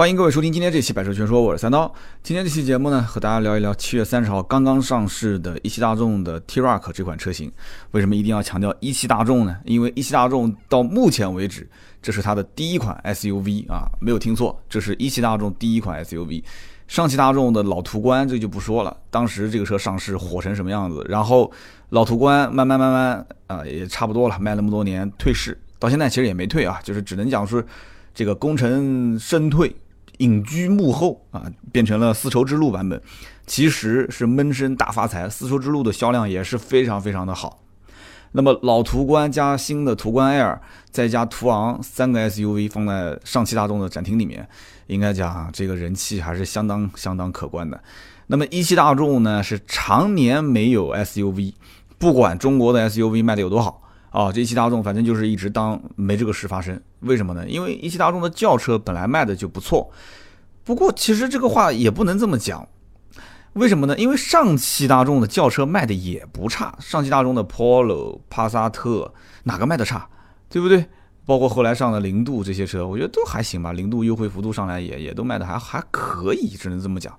欢迎各位收听今天这期《百车全说》，我是三刀。今天这期节目呢，和大家聊一聊七月三十号刚刚上市的一汽大众的 T-Roc 这款车型。为什么一定要强调一汽大众呢？因为一汽大众到目前为止，这是它的第一款 SUV 啊，没有听错，这是一汽大众第一款 SUV。上汽大众的老途观这就不说了，当时这个车上市火成什么样子，然后老途观慢慢慢慢啊，也差不多了，卖那么多年退市，到现在其实也没退啊，就是只能讲是这个功成身退。隐居幕后啊，变成了丝绸之路版本，其实是闷声大发财。丝绸之路的销量也是非常非常的好。那么老途观加新的途观 L，再加途昂三个 SUV 放在上汽大众的展厅里面，应该讲这个人气还是相当相当可观的。那么一汽大众呢，是常年没有 SUV，不管中国的 SUV 卖的有多好。啊，这一汽大众反正就是一直当没这个事发生，为什么呢？因为一汽大众的轿车本来卖的就不错，不过其实这个话也不能这么讲，为什么呢？因为上汽大众的轿车卖的也不差，上汽大众的 Polo、帕萨特哪个卖的差，对不对？包括后来上的零度这些车，我觉得都还行吧，零度优惠幅度上来也也都卖的还还可以，只能这么讲。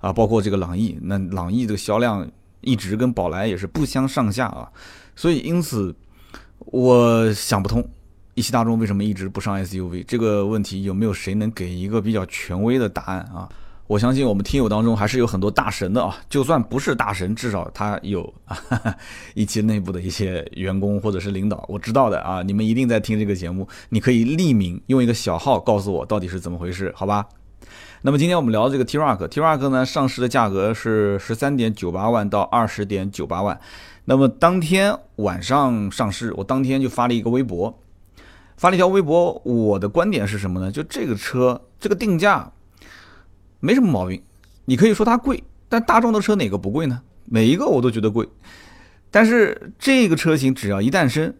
啊，包括这个朗逸，那朗逸这个销量一直跟宝来也是不相上下啊，所以因此。我想不通，一汽大众为什么一直不上 SUV 这个问题，有没有谁能给一个比较权威的答案啊？我相信我们听友当中还是有很多大神的啊，就算不是大神，至少他有哈 哈一汽内部的一些员工或者是领导，我知道的啊。你们一定在听这个节目，你可以匿名用一个小号告诉我到底是怎么回事，好吧？那么今天我们聊这个 T-Roc，T-Roc 呢上市的价格是十三点九八万到二十点九八万。那么当天晚上上市，我当天就发了一个微博，发了一条微博。我的观点是什么呢？就这个车这个定价没什么毛病，你可以说它贵，但大众的车哪个不贵呢？每一个我都觉得贵。但是这个车型只要一诞生，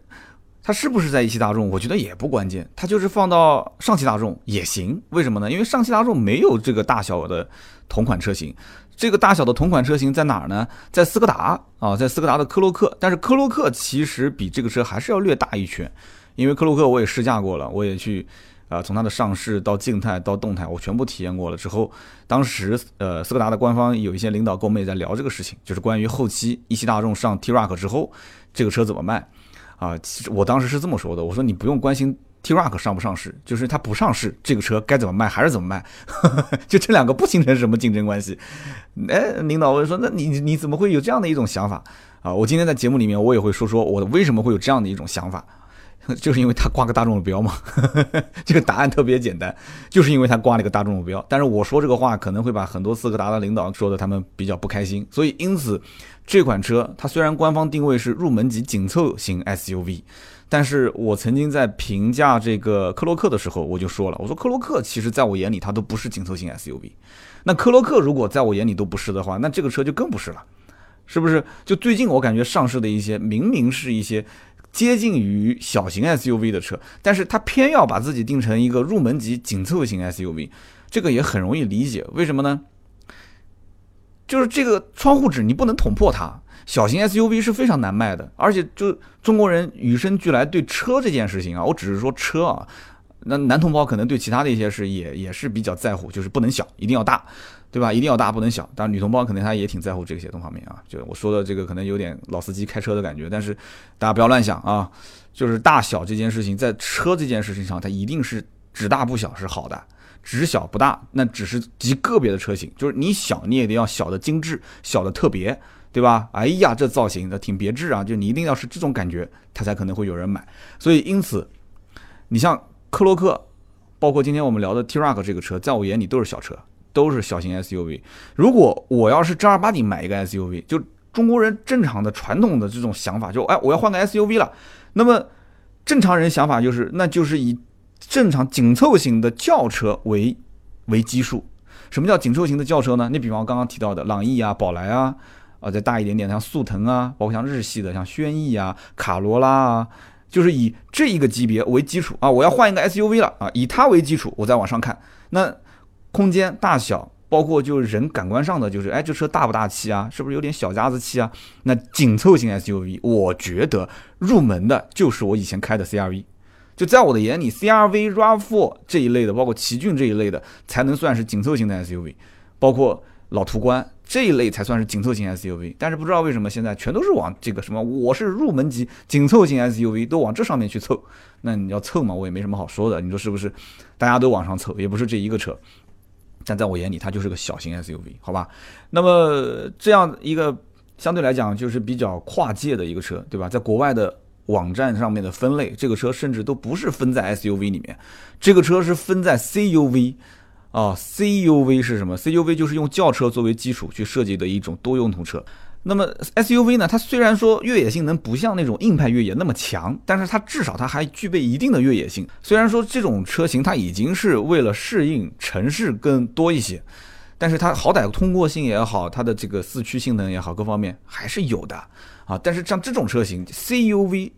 它是不是在一汽大众？我觉得也不关键，它就是放到上汽大众也行。为什么呢？因为上汽大众没有这个大小的同款车型。这个大小的同款车型在哪儿呢？在斯柯达啊，在斯柯达的科洛克。但是科洛克其实比这个车还是要略大一圈，因为科洛克我也试驾过了，我也去啊，从它的上市到静态到动态，我全部体验过了之后，当时呃，斯柯达的官方有一些领导跟我们也在聊这个事情，就是关于后期一汽大众上 T-Roc 之后，这个车怎么卖啊？其实我当时是这么说的，我说你不用关心。T-Roc 上不上市，就是它不上市，这个车该怎么卖还是怎么卖，就这两个不形成什么竞争关系。哎，领导问说，那你你怎么会有这样的一种想法啊？我今天在节目里面我也会说说我为什么会有这样的一种想法，就是因为它挂个大众的标嘛。这个答案特别简单，就是因为它挂了一个大众的标。但是我说这个话可能会把很多斯柯达的领导说的他们比较不开心，所以因此这款车它虽然官方定位是入门级紧凑型 SUV。但是我曾经在评价这个克洛克的时候，我就说了，我说克洛克其实在我眼里它都不是紧凑型 SUV。那克洛克如果在我眼里都不是的话，那这个车就更不是了，是不是？就最近我感觉上市的一些明明是一些接近于小型 SUV 的车，但是它偏要把自己定成一个入门级紧凑型 SUV，这个也很容易理解，为什么呢？就是这个窗户纸你不能捅破它。小型 SUV 是非常难卖的，而且就中国人与生俱来对车这件事情啊，我只是说车啊，那男同胞可能对其他的一些事也也是比较在乎，就是不能小，一定要大，对吧？一定要大，不能小。当然女同胞可能她也挺在乎这些东方面啊，就我说的这个可能有点老司机开车的感觉，但是大家不要乱想啊，就是大小这件事情，在车这件事情上，它一定是只大不小是好的，只小不大那只是极个别的车型，就是你小你也得要小的精致，小的特别。对吧？哎呀，这造型的挺别致啊！就你一定要是这种感觉，它才可能会有人买。所以因此，你像克洛克，包括今天我们聊的 T-Roc 这个车，在我眼里都是小车，都是小型 SUV。如果我要是正儿八经买一个 SUV，就中国人正常的传统的这种想法，就哎，我要换个 SUV 了。那么正常人想法就是，那就是以正常紧凑型的轿车为为基数。什么叫紧凑型的轿车呢？你比方刚刚提到的朗逸啊、宝来啊。再大一点点，像速腾啊，包括像日系的，像轩逸啊、卡罗拉啊，就是以这一个级别为基础啊，我要换一个 SUV 了啊，以它为基础，我再往上看，那空间大小，包括就是人感官上的，就是哎，这车大不大气啊？是不是有点小家子气啊？那紧凑型 SUV，我觉得入门的就是我以前开的 CRV，就在我的眼里，CRV、RAV4 这一类的，包括奇骏这一类的，才能算是紧凑型的 SUV，包括老途观这一类才算是紧凑型 SUV。但是不知道为什么现在全都是往这个什么，我是入门级紧凑型 SUV，都往这上面去凑。那你要凑嘛，我也没什么好说的，你说是不是？大家都往上凑，也不是这一个车。但在我眼里，它就是个小型 SUV，好吧？那么这样一个相对来讲就是比较跨界的一个车，对吧？在国外的网站上面的分类，这个车甚至都不是分在 SUV 里面，这个车是分在 CUV 啊。CUV 是什么？CUV 就是用轿车作为基础去设计的一种多用途车。那么 SUV 呢？它虽然说越野性能不像那种硬派越野那么强，但是它至少它还具备一定的越野性。虽然说这种车型它已经是为了适应城市更多一些，但是它好歹通过性也好，它的这个四驱性能也好，各方面还是有的啊。但是像这种车型 CUV，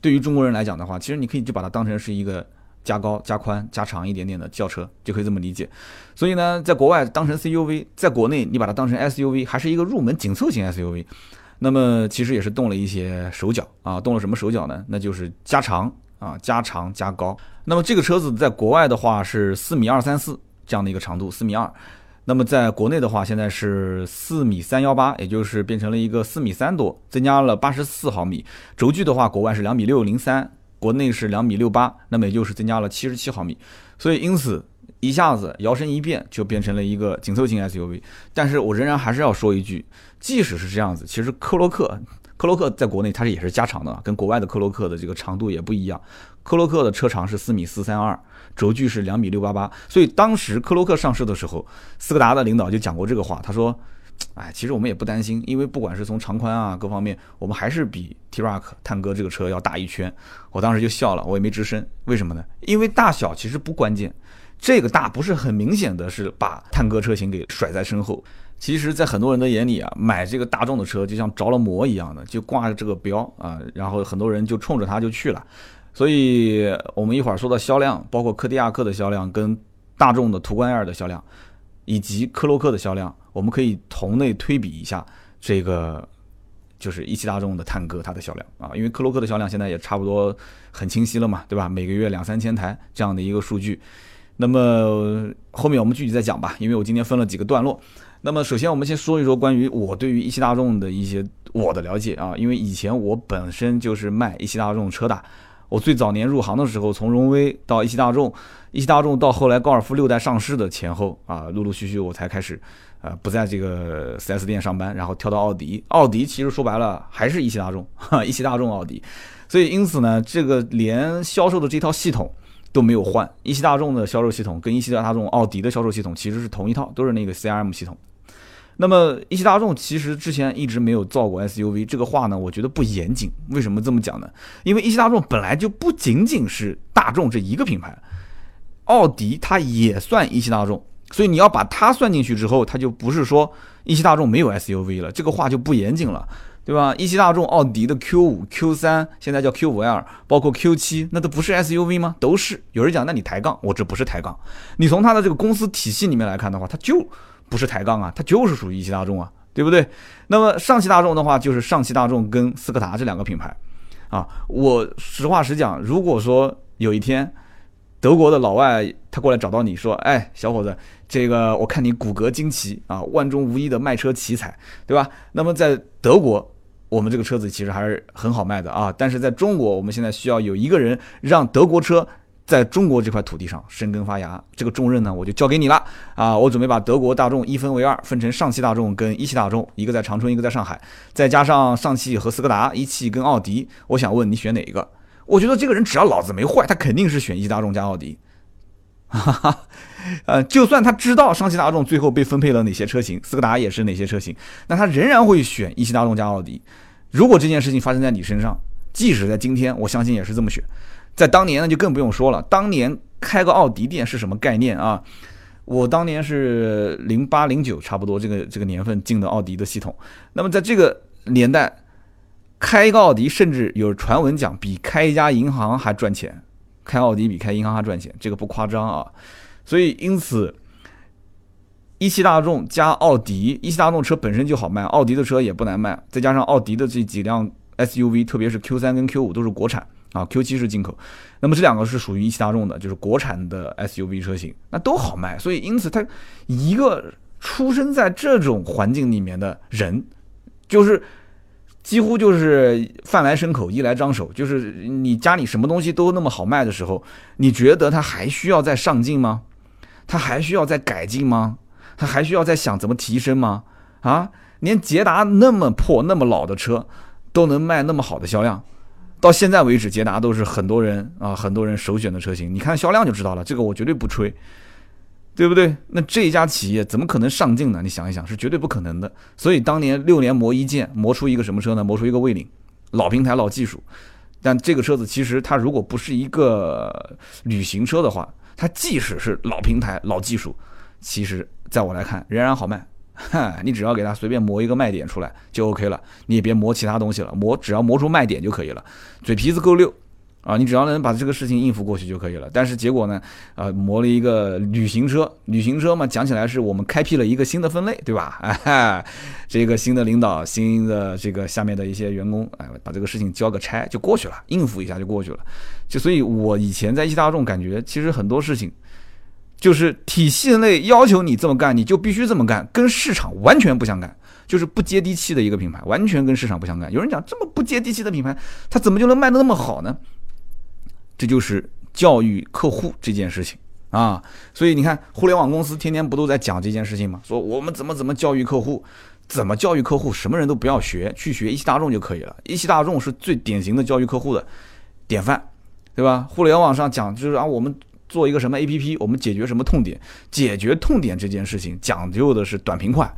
对于中国人来讲的话，其实你可以就把它当成是一个。加高、加宽、加长一点点的轿车就可以这么理解，所以呢，在国外当成 CUV，在国内你把它当成 SUV，还是一个入门紧凑型 SUV。那么其实也是动了一些手脚啊，动了什么手脚呢？那就是加长啊，加长加高。那么这个车子在国外的话是四米二三四这样的一个长度，四米二。那么在国内的话，现在是四米三幺八，也就是变成了一个四米三多，增加了八十四毫米。轴距的话，国外是两米六零三。国内是两米六八，那么也就是增加了七十七毫米，所以因此一下子摇身一变就变成了一个紧凑型 SUV。但是我仍然还是要说一句，即使是这样子，其实科洛克，科洛克在国内它是也是加长的，跟国外的科洛克的这个长度也不一样。科洛克的车长是四米四三二，轴距是两米六八八。所以当时科洛克上市的时候，斯柯达的领导就讲过这个话，他说。哎，其实我们也不担心，因为不管是从长宽啊各方面，我们还是比 T-Roc 探戈这个车要大一圈。我当时就笑了，我也没吱声。为什么呢？因为大小其实不关键，这个大不是很明显的是把探戈车型给甩在身后。其实，在很多人的眼里啊，买这个大众的车就像着了魔一样的，就挂着这个标啊，然后很多人就冲着它就去了。所以我们一会儿说到销量，包括柯迪亚克的销量跟大众的途观 L 的销量。以及科洛克的销量，我们可以同类推比一下，这个就是一汽大众的探戈它的销量啊，因为科洛克的销量现在也差不多很清晰了嘛，对吧？每个月两三千台这样的一个数据。那么后面我们具体再讲吧，因为我今天分了几个段落。那么首先我们先说一说关于我对于一汽大众的一些我的了解啊，因为以前我本身就是卖一汽大众车的。我最早年入行的时候，从荣威到一汽大众，一汽大众到后来高尔夫六代上市的前后啊，陆陆续续我才开始，呃，不在这个 4S 店上班，然后跳到奥迪。奥迪其实说白了还是一汽大众，哈，一汽大众奥迪。所以因此呢，这个连销售的这套系统都没有换，一汽大众的销售系统跟一汽大众奥迪的销售系统其实是同一套，都是那个 CRM 系统。那么一汽大众其实之前一直没有造过 SUV，这个话呢，我觉得不严谨。为什么这么讲呢？因为一汽大众本来就不仅仅是大众这一个品牌，奥迪它也算一汽大众，所以你要把它算进去之后，它就不是说一汽大众没有 SUV 了，这个话就不严谨了，对吧？一汽大众奥迪的 Q 五、Q 三，现在叫 Q 五 L，包括 Q 七，那都不是 SUV 吗？都是。有人讲，那你抬杠，我这不是抬杠。你从它的这个公司体系里面来看的话，它就。不是抬杠啊，它就是属于一汽大众啊，对不对？那么上汽大众的话，就是上汽大众跟斯柯达这两个品牌啊。我实话实讲，如果说有一天德国的老外他过来找到你说，哎，小伙子，这个我看你骨骼惊奇啊，万中无一的卖车奇才，对吧？那么在德国，我们这个车子其实还是很好卖的啊。但是在中国，我们现在需要有一个人让德国车。在中国这块土地上生根发芽，这个重任呢，我就交给你了啊！我准备把德国大众一分为二，分成上汽大众跟一汽大众，一个在长春，一个在上海，再加上上汽和斯柯达，一汽跟奥迪。我想问你选哪一个？我觉得这个人只要脑子没坏，他肯定是选一汽大众加奥迪。哈哈，呃，就算他知道上汽大众最后被分配了哪些车型，斯柯达也是哪些车型，那他仍然会选一汽大众加奥迪。如果这件事情发生在你身上，即使在今天，我相信也是这么选。在当年呢，就更不用说了。当年开个奥迪店是什么概念啊？我当年是零八零九，差不多这个这个年份进的奥迪的系统。那么在这个年代，开一个奥迪，甚至有传闻讲比开一家银行还赚钱。开奥迪比开银行还赚钱，这个不夸张啊。所以因此，一汽大众加奥迪，一汽大众车本身就好卖，奥迪的车也不难卖。再加上奥迪的这几辆 SUV，特别是 Q 三跟 Q 五都是国产。啊，Q7 是进口。那么这两个是属于一汽大众的，就是国产的 SUV 车型，那都好卖。所以因此，它一个出生在这种环境里面的人，就是几乎就是饭来伸口，衣来张手。就是你家里什么东西都那么好卖的时候，你觉得他还需要再上进吗？他还需要再改进吗？他还需要再想怎么提升吗？啊，连捷达那么破、那么老的车都能卖那么好的销量，到现在为止，捷达都是很多人啊很多人首选的车型。你看销量就知道了，这个我绝对不吹，对不对？那这一家企业怎么可能上镜呢？你想一想，是绝对不可能的。所以当年六年磨一剑，磨出一个什么车呢？磨出一个魏领，老平台、老技术。但这个车子其实它如果不是一个旅行车的话，它即使是老平台、老技术，其实在我来看仍然好卖。哈，你只要给它随便磨一个卖点出来就 OK 了，你也别磨其他东西了，磨只要磨出卖点就可以了，嘴皮子够溜啊，你只要能把这个事情应付过去就可以了。但是结果呢，呃，磨了一个旅行车，旅行车嘛，讲起来是我们开辟了一个新的分类，对吧？哈，这个新的领导、新的这个下面的一些员工，哎，把这个事情交个差就过去了，应付一下就过去了。就所以，我以前在一汽大众感觉，其实很多事情。就是体系内要求你这么干，你就必须这么干，跟市场完全不相干，就是不接地气的一个品牌，完全跟市场不相干。有人讲这么不接地气的品牌，它怎么就能卖得那么好呢？这就是教育客户这件事情啊。所以你看，互联网公司天天不都在讲这件事情吗？说我们怎么怎么教育客户，怎么教育客户，什么人都不要学，去学一汽大众就可以了。一汽大众是最典型的教育客户的典范，对吧？互联网上讲就是啊，我们。做一个什么 A P P，我们解决什么痛点？解决痛点这件事情讲究的是短平快。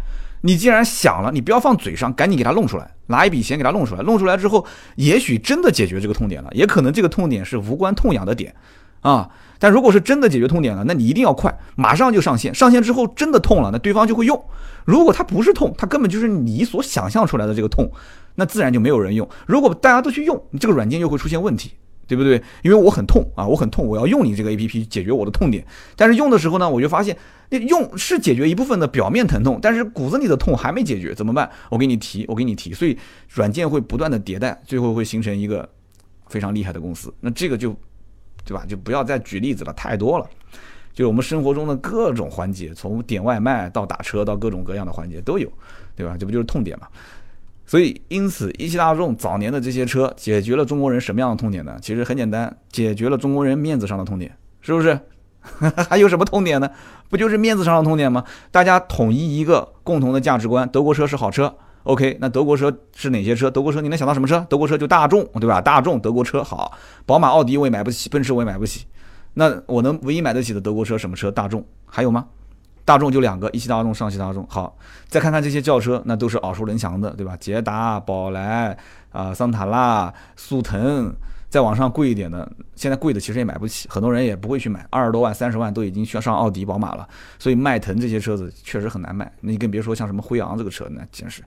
你既然想了，你不要放嘴上，赶紧给它弄出来，拿一笔钱给它弄出来。弄出来之后，也许真的解决这个痛点了，也可能这个痛点是无关痛痒的点啊。但如果是真的解决痛点了，那你一定要快，马上就上线。上线之后真的痛了，那对方就会用。如果它不是痛，它根本就是你所想象出来的这个痛，那自然就没有人用。如果大家都去用，你这个软件又会出现问题。对不对？因为我很痛啊，我很痛，我要用你这个 A P P 解决我的痛点。但是用的时候呢，我就发现，那用是解决一部分的表面疼痛，但是骨子里的痛还没解决，怎么办？我给你提，我给你提。所以软件会不断的迭代，最后会形成一个非常厉害的公司。那这个就，对吧？就不要再举例子了，太多了。就是我们生活中的各种环节，从点外卖到打车到各种各样的环节都有，对吧？这不就是痛点嘛？所以，因此，一汽大众早年的这些车解决了中国人什么样的痛点呢？其实很简单，解决了中国人面子上的痛点，是不是？还有什么痛点呢？不就是面子上的痛点吗？大家统一一个共同的价值观，德国车是好车。OK，那德国车是哪些车？德国车你能想到什么车？德国车就大众，对吧？大众德国车好，宝马、奥迪我也买不起，奔驰我也买不起。那我能唯一买得起的德国车什么车？大众还有吗？大众就两个，一汽大众、上汽大众。好，再看看这些轿车，那都是耳熟能详的，对吧？捷达、宝来啊、桑塔纳、速腾，再往上贵一点的，现在贵的其实也买不起，很多人也不会去买，二十多万、三十万都已经需要上奥迪、宝马了。所以迈腾这些车子确实很难卖，那你更别说像什么辉昂这个车，那真是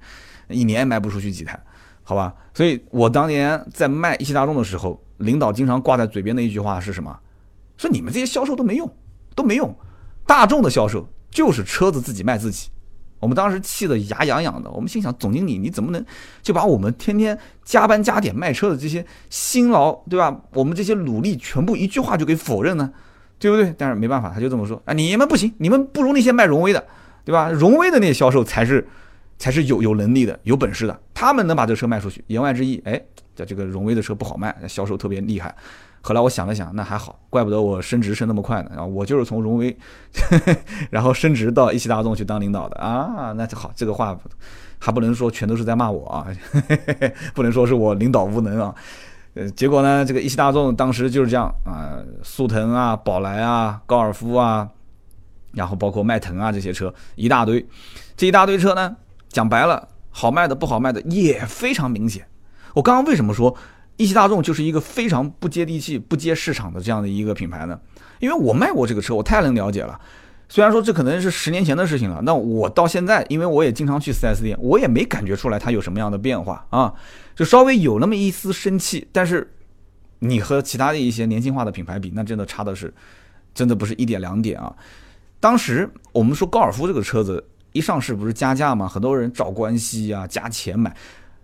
一年卖不出去几台，好吧？所以我当年在卖一汽大众的时候，领导经常挂在嘴边的一句话是什么？说你们这些销售都没用，都没用，大众的销售。就是车子自己卖自己，我们当时气得牙痒痒的。我们心想，总经理你怎么能就把我们天天加班加点卖车的这些辛劳，对吧？我们这些努力全部一句话就给否认呢？对不对？但是没办法，他就这么说啊，你们不行，你们不如那些卖荣威的，对吧？荣威的那些销售才是才是有有能力的、有本事的，他们能把这车卖出去。言外之意，哎，这这个荣威的车不好卖，销售特别厉害。后来我想了想，那还好，怪不得我升职升那么快呢。然后我就是从荣威，然后升职到一汽大众去当领导的啊。那就好，这个话还不能说全都是在骂我啊，不能说是我领导无能啊。呃，结果呢，这个一汽大众当时就是这样啊，速腾啊、宝来啊、高尔夫啊，然后包括迈腾啊这些车一大堆，这一大堆车呢，讲白了，好卖的不好卖的也非常明显。我刚刚为什么说？一汽大众就是一个非常不接地气、不接市场的这样的一个品牌呢，因为我卖过这个车，我太能了解了。虽然说这可能是十年前的事情了，那我到现在，因为我也经常去 4S 店，我也没感觉出来它有什么样的变化啊，就稍微有那么一丝生气。但是你和其他的一些年轻化的品牌比，那真的差的是，真的不是一点两点啊。当时我们说高尔夫这个车子一上市不是加价吗？很多人找关系啊，加钱买。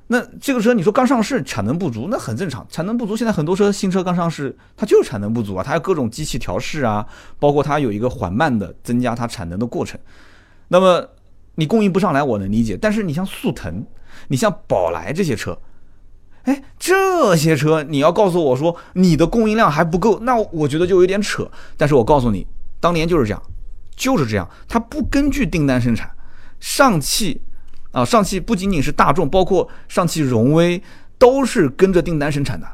那这个车你说刚上市产能不足，那很正常，产能不足。现在很多车新车刚上市，它就是产能不足啊，它有各种机器调试啊，包括它有一个缓慢的增加它产能的过程。那么你供应不上来，我能理解。但是你像速腾，你像宝来这些车，哎，这些车你要告诉我说你的供应量还不够，那我觉得就有点扯。但是我告诉你，当年就是这样，就是这样，它不根据订单生产，上汽。啊，上汽不仅仅是大众，包括上汽荣威都是跟着订单生产的，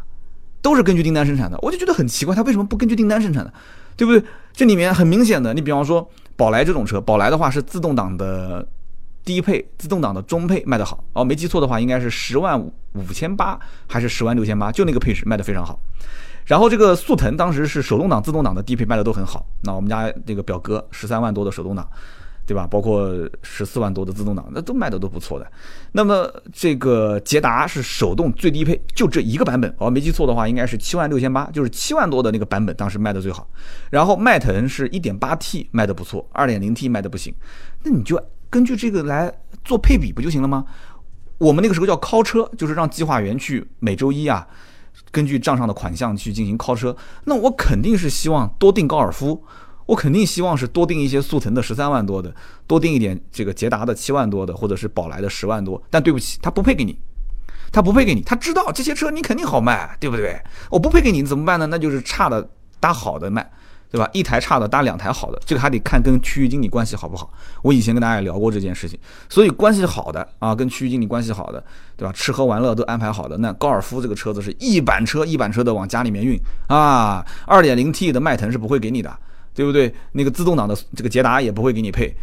都是根据订单生产的。我就觉得很奇怪，它为什么不根据订单生产呢？对不对？这里面很明显的，你比方说宝来这种车，宝来的话是自动挡的低配，自动挡的中配卖得好。哦，没记错的话，应该是十万五千八还是十万六千八，就那个配置卖得非常好。然后这个速腾当时是手动挡、自动挡的低配卖的都很好。那我们家那个表哥十三万多的手动挡。对吧？包括十四万多的自动挡，那都卖的都不错的。那么这个捷达是手动最低配，就这一个版本，我没记错的话，应该是七万六千八，就是七万多的那个版本，当时卖的最好。然后迈腾是一点八 T 卖的不错，二点零 T 卖的不行。那你就根据这个来做配比不就行了吗？我们那个时候叫靠车，就是让计划员去每周一啊，根据账上的款项去进行靠车。那我肯定是希望多订高尔夫。我肯定希望是多订一些速腾的十三万多的，多订一点这个捷达的七万多的，或者是宝来的十万多。但对不起，他不配给你，他不配给你。他知道这些车你肯定好卖，对不对？我不配给你怎么办呢？那就是差的搭好的卖，对吧？一台差的搭两台好的，这个还得看跟区域经理关系好不好。我以前跟大家也聊过这件事情，所以关系好的啊，跟区域经理关系好的，对吧？吃喝玩乐都安排好的，那高尔夫这个车子是一板车一板车的往家里面运啊。二点零 T 的迈腾是不会给你的。对不对？那个自动挡的这个捷达也不会给你配。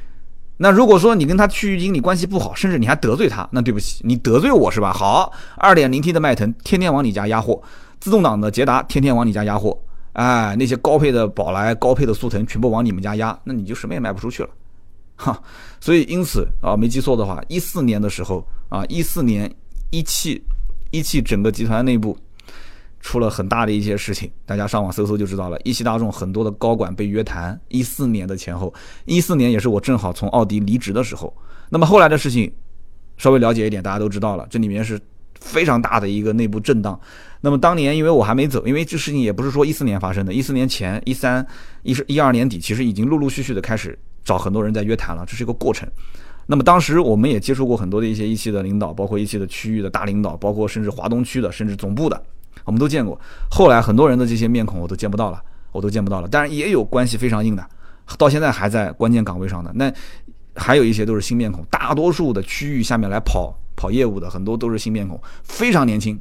那如果说你跟他区域经理关系不好，甚至你还得罪他，那对不起，你得罪我是吧？好，二点零 T 的迈腾天天往你家压货，自动挡的捷达天天往你家压货，哎，那些高配的宝来、高配的速腾全部往你们家压，那你就什么也卖不出去了，哈。所以因此啊，没记错的话，一四年的时候啊，一四年一汽一汽整个集团内部。出了很大的一些事情，大家上网搜搜就知道了。一汽大众很多的高管被约谈，一四年的前后，一四年也是我正好从奥迪离职的时候。那么后来的事情，稍微了解一点，大家都知道了。这里面是非常大的一个内部震荡。那么当年因为我还没走，因为这事情也不是说一四年发生的，一四年前一三一是一二年底，其实已经陆陆续续的开始找很多人在约谈了，这是一个过程。那么当时我们也接触过很多的一些一汽的领导，包括一汽的区域的大领导，包括甚至华东区的，甚至总部的。我们都见过，后来很多人的这些面孔我都见不到了，我都见不到了。当然也有关系非常硬的，到现在还在关键岗位上的。那还有一些都是新面孔，大多数的区域下面来跑跑业务的很多都是新面孔，非常年轻，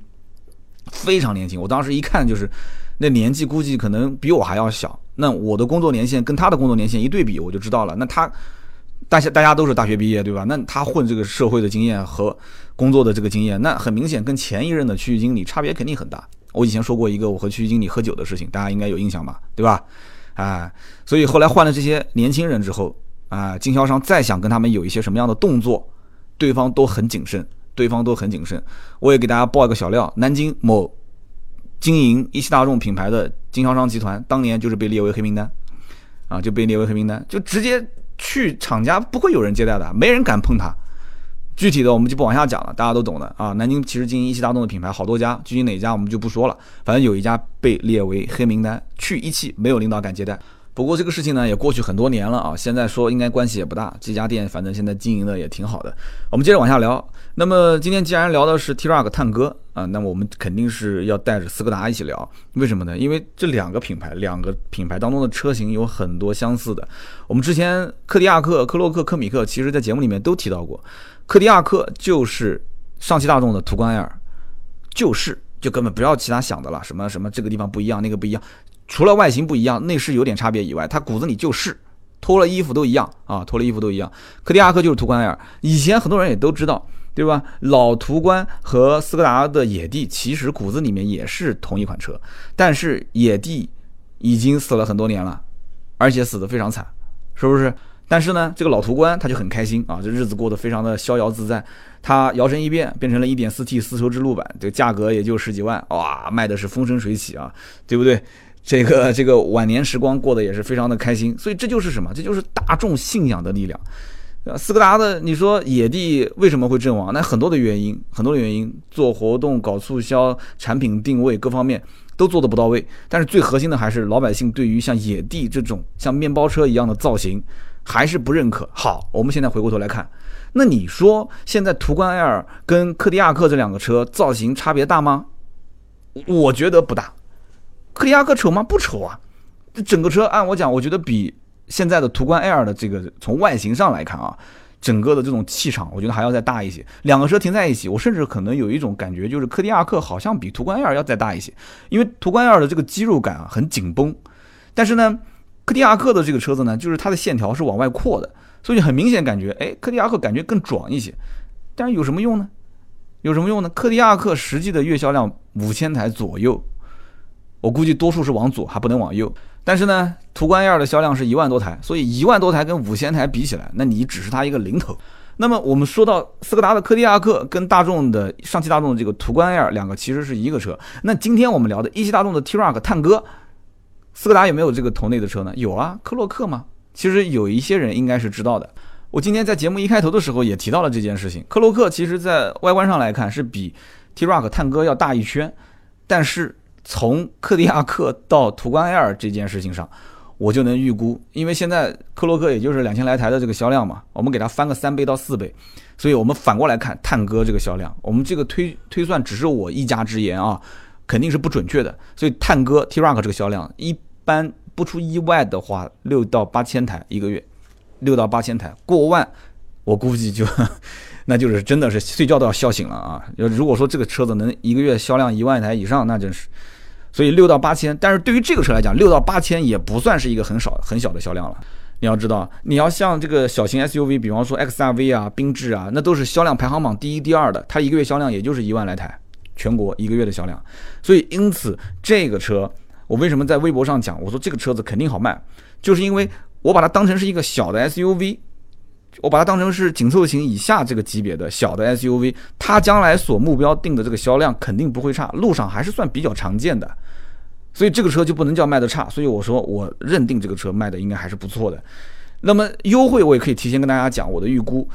非常年轻。我当时一看就是那年纪，估计可能比我还要小。那我的工作年限跟他的工作年限一对比，我就知道了。那他大家大家都是大学毕业，对吧？那他混这个社会的经验和工作的这个经验，那很明显跟前一任的区域经理差别肯定很大。我以前说过一个我和区域经理喝酒的事情，大家应该有印象吧？对吧？啊，所以后来换了这些年轻人之后，啊，经销商再想跟他们有一些什么样的动作，对方都很谨慎，对方都很谨慎。我也给大家爆一个小料：南京某经营一汽大众品牌的经销商集团，当年就是被列为黑名单，啊，就被列为黑名单，就直接去厂家不会有人接待的，没人敢碰他。具体的我们就不往下讲了，大家都懂的啊。南京其实经营一汽大众的品牌好多家，具体哪家我们就不说了。反正有一家被列为黑名单，去一汽没有领导敢接待。不过这个事情呢也过去很多年了啊，现在说应该关系也不大。这家店反正现在经营的也挺好的。我们接着往下聊。那么今天既然聊的是 T-Roc 探戈啊，那么我们肯定是要带着斯柯达一起聊。为什么呢？因为这两个品牌，两个品牌当中的车型有很多相似的。我们之前柯迪亚克、科洛克、科米克，其实在节目里面都提到过。柯迪亚克就是上汽大众的途观 L，就是就根本不要其他想的了，什么什么这个地方不一样，那个不一样，除了外形不一样，内饰有点差别以外，它骨子里就是脱了衣服都一样啊，脱了衣服都一样。柯迪亚克就是途观 L，以前很多人也都知道，对吧？老途观和斯柯达的野地其实骨子里面也是同一款车，但是野地已经死了很多年了，而且死的非常惨，是不是？但是呢，这个老途观他就很开心啊，这日子过得非常的逍遥自在。他摇身一变变成了一点四 T 丝绸之路版，这个价格也就十几万，哇，卖的是风生水起啊，对不对？这个这个晚年时光过得也是非常的开心。所以这就是什么？这就是大众信仰的力量。斯柯达的，你说野地为什么会阵亡？那很多的原因，很多的原因，做活动、搞促销、产品定位各方面都做的不到位。但是最核心的还是老百姓对于像野地这种像面包车一样的造型还是不认可。好，我们现在回过头来看，那你说现在途观 L 跟柯迪亚克这两个车造型差别大吗？我觉得不大。柯迪亚克丑吗？不丑啊。这整个车按我讲，我觉得比。现在的途观 L 的这个从外形上来看啊，整个的这种气场，我觉得还要再大一些。两个车停在一起，我甚至可能有一种感觉，就是柯迪亚克好像比途观 L 要再大一些，因为途观 L 的这个肌肉感啊很紧绷，但是呢，柯迪亚克的这个车子呢，就是它的线条是往外扩的，所以很明显感觉，哎，柯迪亚克感觉更壮一些。但是有什么用呢？有什么用呢？柯迪亚克实际的月销量五千台左右，我估计多数是往左，还不能往右。但是呢，途观 L 的销量是一万多台，所以一万多台跟五千台比起来，那你只是它一个零头。那么我们说到斯柯达的柯迪亚克跟大众的上汽大众的这个途观 L 两个其实是一个车。那今天我们聊的一汽大众的 T-Roc 探歌，斯柯达有没有这个同类的车呢？有啊，科洛克嘛。其实有一些人应该是知道的。我今天在节目一开头的时候也提到了这件事情。科洛克其实在外观上来看是比 T-Roc 探歌要大一圈，但是。从克迪亚克到途观 L 这件事情上，我就能预估，因为现在科洛克也就是两千来台的这个销量嘛，我们给它翻个三倍到四倍，所以我们反过来看探戈这个销量，我们这个推推算只是我一家之言啊，肯定是不准确的，所以探戈 T-Roc 这个销量一般不出意外的话，六到八千台一个月，六到八千台过万，我估计就 那就是真的是睡觉都要笑醒了啊！如果说这个车子能一个月销量一万台以上，那真是。所以六到八千，但是对于这个车来讲，六到八千也不算是一个很少很小的销量了。你要知道，你要像这个小型 SUV，比方说 XRV 啊、缤智啊，那都是销量排行榜第一、第二的，它一个月销量也就是一万来台，全国一个月的销量。所以因此这个车，我为什么在微博上讲，我说这个车子肯定好卖，就是因为我把它当成是一个小的 SUV。我把它当成是紧凑型以下这个级别的小的 SUV，它将来所目标定的这个销量肯定不会差，路上还是算比较常见的，所以这个车就不能叫卖的差。所以我说我认定这个车卖的应该还是不错的。那么优惠我也可以提前跟大家讲我的预估，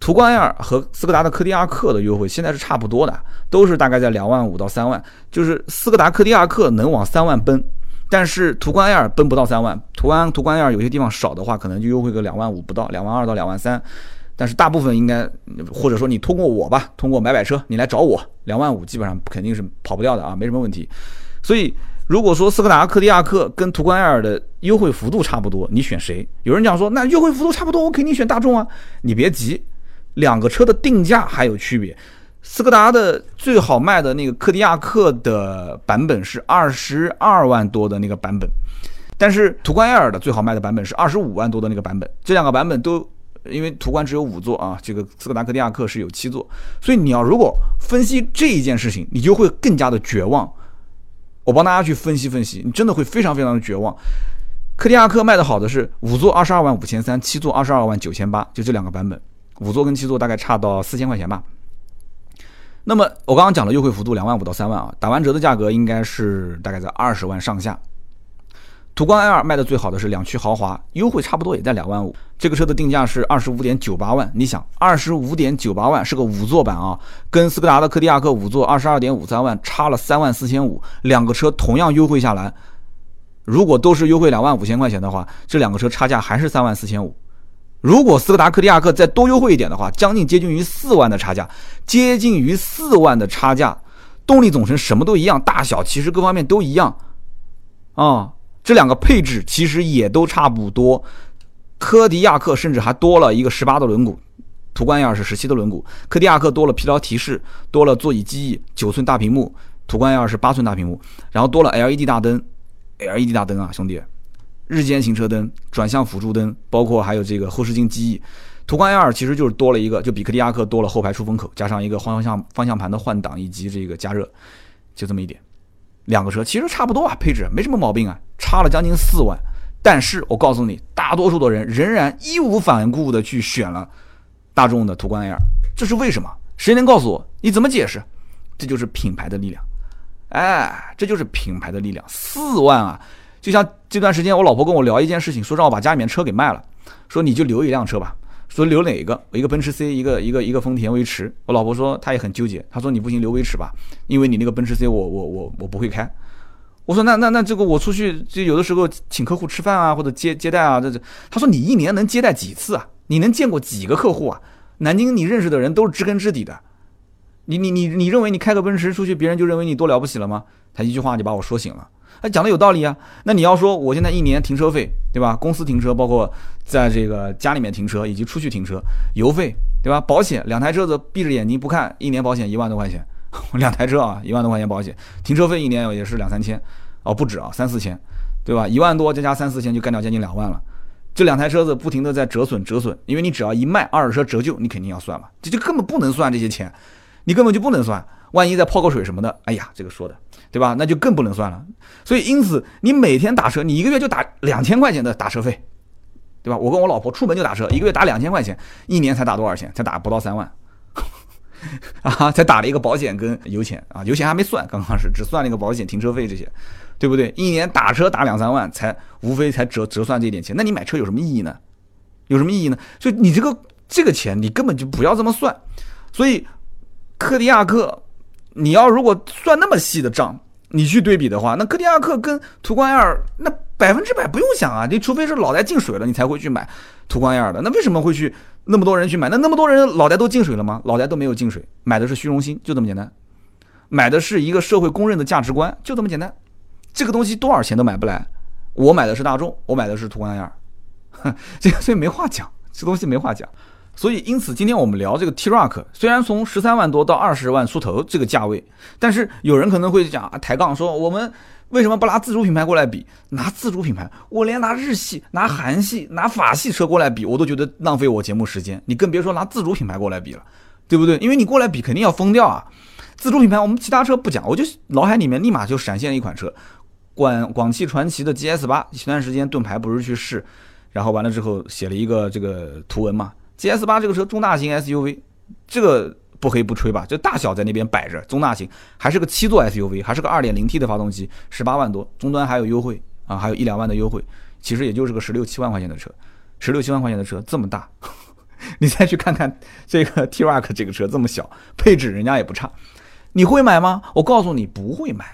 途观 L 和斯柯达的柯迪亚克的优惠现在是差不多的，都是大概在两万五到三万，就是斯柯达柯迪亚克能往三万奔。但是途观 L 奔不到三万，途观途观 L 有些地方少的话，可能就优惠个两万五不到，两万二到两万三。但是大部分应该，或者说你通过我吧，通过买买车，你来找我，两万五基本上肯定是跑不掉的啊，没什么问题。所以如果说斯柯达柯迪亚克跟途观 L 的优惠幅度差不多，你选谁？有人讲说那优惠幅度差不多，我肯定选大众啊。你别急，两个车的定价还有区别。斯柯达的最好卖的那个柯迪亚克的版本是二十二万多的那个版本，但是途观 L 的最好卖的版本是二十五万多的那个版本。这两个版本都因为途观只有五座啊，这个斯柯达柯迪亚克是有七座，所以你要如果分析这一件事情，你就会更加的绝望。我帮大家去分析分析，你真的会非常非常的绝望。柯迪亚克卖的好的是五座二十二万五千三，七座二十二万九千八，就这两个版本，五座跟七座大概差到四千块钱吧。那么我刚刚讲的优惠幅度两万五到三万啊，打完折的价格应该是大概在二十万上下。途观 L 卖的最好的是两驱豪华，优惠差不多也在两万五。这个车的定价是二十五点九八万，你想二十五点九八万是个五座版啊，跟斯柯达的柯迪亚克五座二十二点五三万差了三万四千五，两个车同样优惠下来，如果都是优惠两万五千块钱的话，这两个车差价还是三万四千五。如果斯柯达柯迪亚克再多优惠一点的话，将近接近于四万的差价，接近于四万的差价，动力总成什么都一样，大小其实各方面都一样，啊，这两个配置其实也都差不多。柯迪亚克甚至还多了一个十八的轮毂，途观 L 是十七的轮毂，柯迪亚克多了疲劳提示，多了座椅记忆，九寸大屏幕，途观 L 是八寸大屏幕，然后多了 LED 大灯，LED 大灯啊，兄弟。日间行车灯、转向辅助灯，包括还有这个后视镜记忆。途观 L 其实就是多了一个，就比柯迪亚克多了后排出风口，加上一个方向方向盘的换挡以及这个加热，就这么一点。两个车其实差不多啊，配置没什么毛病啊，差了将近四万。但是我告诉你，大多数的人仍然义无反顾的去选了大众的途观 L，这是为什么？谁能告诉我？你怎么解释？这就是品牌的力量，哎，这就是品牌的力量，四万啊！就像这段时间，我老婆跟我聊一件事情，说让我把家里面车给卖了，说你就留一辆车吧。说留哪一个？一个奔驰 C，一个一个一个丰田威驰。我老婆说她也很纠结，她说你不行留威驰吧，因为你那个奔驰 C 我我我我不会开。我说那那那这个我出去就有的时候请客户吃饭啊或者接接待啊这这，她说你一年能接待几次啊？你能见过几个客户啊？南京你认识的人都是知根知底的，你你你你认为你开个奔驰出去，别人就认为你多了不起了吗？他一句话就把我说醒了。他讲的有道理啊。那你要说我现在一年停车费，对吧？公司停车，包括在这个家里面停车以及出去停车，油费，对吧？保险，两台车子闭着眼睛不看，一年保险一万多块钱，两台车啊，一万多块钱保险，停车费一年也是两三千，哦，不止啊，三四千，对吧？一万多再加三四千就干掉将近两万了。这两台车子不停的在折损折损，因为你只要一卖二手车折旧，你肯定要算嘛，这就根本不能算这些钱，你根本就不能算。万一再泡个水什么的，哎呀，这个说的，对吧？那就更不能算了。所以因此，你每天打车，你一个月就打两千块钱的打车费，对吧？我跟我老婆出门就打车，一个月打两千块钱，一年才打多少钱？才打不到三万，啊，才打了一个保险跟油钱啊，油钱还没算，刚刚是只算了一个保险、停车费这些，对不对？一年打车打两三万，才无非才折折算这点钱，那你买车有什么意义呢？有什么意义呢？所以你这个这个钱，你根本就不要这么算。所以，柯迪亚克。你要如果算那么细的账，你去对比的话，那柯迪亚克跟途观 L 那百分之百不用想啊，你除非是脑袋进水了，你才会去买途观 L 的。那为什么会去那么多人去买？那那么多人脑袋都进水了吗？脑袋都没有进水，买的是虚荣心，就这么简单，买的是一个社会公认的价值观，就这么简单。这个东西多少钱都买不来。我买的是大众，我买的是途观 L，这个所以没话讲，这东西没话讲。所以，因此，今天我们聊这个 T Rock，虽然从十三万多到二十万出头这个价位，但是有人可能会讲抬杠，说我们为什么不拿自主品牌过来比？拿自主品牌，我连拿日系、拿韩系、拿法系车过来比，我都觉得浪费我节目时间。你更别说拿自主品牌过来比了，对不对？因为你过来比，肯定要疯掉啊！自主品牌，我们其他车不讲，我就脑海里面立马就闪现了一款车，广广汽传祺的 GS 八。前段时间盾牌不是去试，然后完了之后写了一个这个图文嘛。G S 八这个车中大型 S U V，这个不黑不吹吧？就大小在那边摆着，中大型还是个七座 S U V，还是个二点零 T 的发动机，十八万多，终端还有优惠啊，还有一两万的优惠，其实也就是个十六七万块钱的车，十六七万块钱的车这么大，你再去看看这个 T Rock 这个车这么小，配置人家也不差，你会买吗？我告诉你不会买。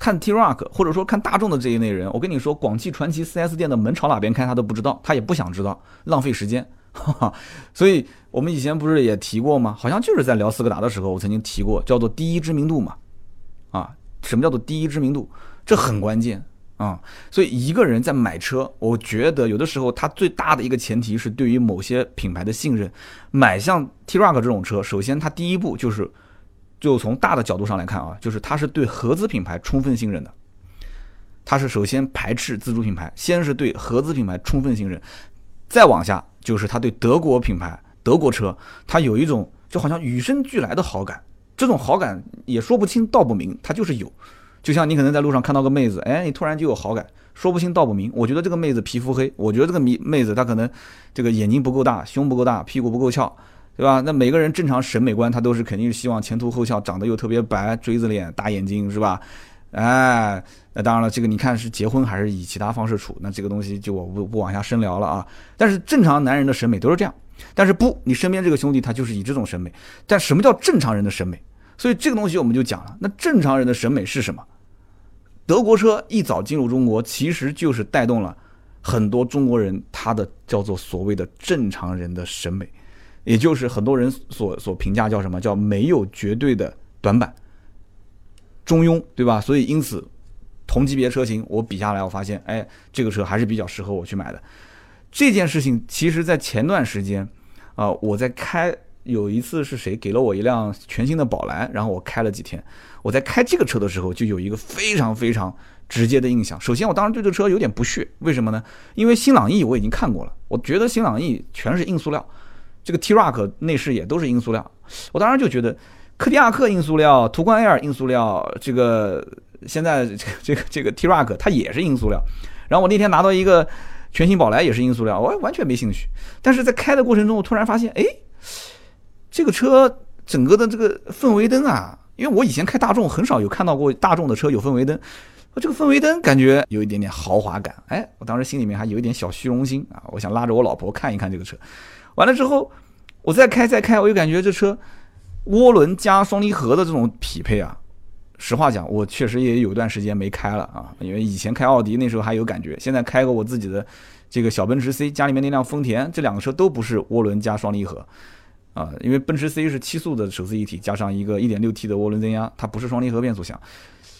看 T Rock 或者说看大众的这一类人，我跟你说，广汽传祺 4S 店的门朝哪边开他都不知道，他也不想知道，浪费时间。所以，我们以前不是也提过吗？好像就是在聊斯柯达的时候，我曾经提过，叫做第一知名度嘛。啊，什么叫做第一知名度？这很关键啊。所以，一个人在买车，我觉得有的时候他最大的一个前提是对于某些品牌的信任。买像 T-Roc 这种车，首先他第一步就是，就从大的角度上来看啊，就是他是对合资品牌充分信任的。他是首先排斥自主品牌，先是对合资品牌充分信任，再往下。就是他对德国品牌、德国车，他有一种就好像与生俱来的好感。这种好感也说不清道不明，他就是有。就像你可能在路上看到个妹子，哎，你突然就有好感，说不清道不明。我觉得这个妹子皮肤黑，我觉得这个妹妹子她可能这个眼睛不够大，胸不够大，屁股不够翘，对吧？那每个人正常审美观，他都是肯定是希望前凸后翘，长得又特别白，锥子脸，大眼睛，是吧？哎，那当然了，这个你看是结婚还是以其他方式处，那这个东西就我不不往下深聊了啊。但是正常男人的审美都是这样，但是不，你身边这个兄弟他就是以这种审美。但什么叫正常人的审美？所以这个东西我们就讲了，那正常人的审美是什么？德国车一早进入中国，其实就是带动了很多中国人他的叫做所谓的正常人的审美，也就是很多人所所评价叫什么叫没有绝对的短板。中庸，对吧？所以因此，同级别车型我比下来，我发现，哎，这个车还是比较适合我去买的。这件事情其实，在前段时间，啊，我在开，有一次是谁给了我一辆全新的宝来，然后我开了几天。我在开这个车的时候，就有一个非常非常直接的印象。首先，我当时对这车有点不屑，为什么呢？因为新朗逸我已经看过了，我觉得新朗逸全是硬塑料，这个 T-Roc 内饰也都是硬塑料，我当时就觉得。柯迪亚克硬塑料，途观 L 硬塑料，这个现在这个这个这个 T-Roc 它也是硬塑料。然后我那天拿到一个全新宝来也是硬塑料，我完全没兴趣。但是在开的过程中，我突然发现，哎，这个车整个的这个氛围灯啊，因为我以前开大众很少有看到过大众的车有氛围灯，这个氛围灯感觉有一点点豪华感。哎，我当时心里面还有一点小虚荣心啊，我想拉着我老婆看一看这个车。完了之后，我再开再开，我就感觉这车涡轮加双离合的这种匹配啊，实话讲，我确实也有一段时间没开了啊，因为以前开奥迪那时候还有感觉，现在开个我自己的这个小奔驰 C，家里面那辆丰田，这两个车都不是涡轮加双离合。啊，因为奔驰 C 是七速的手自一体，加上一个 1.6T 的涡轮增压，它不是双离合变速箱。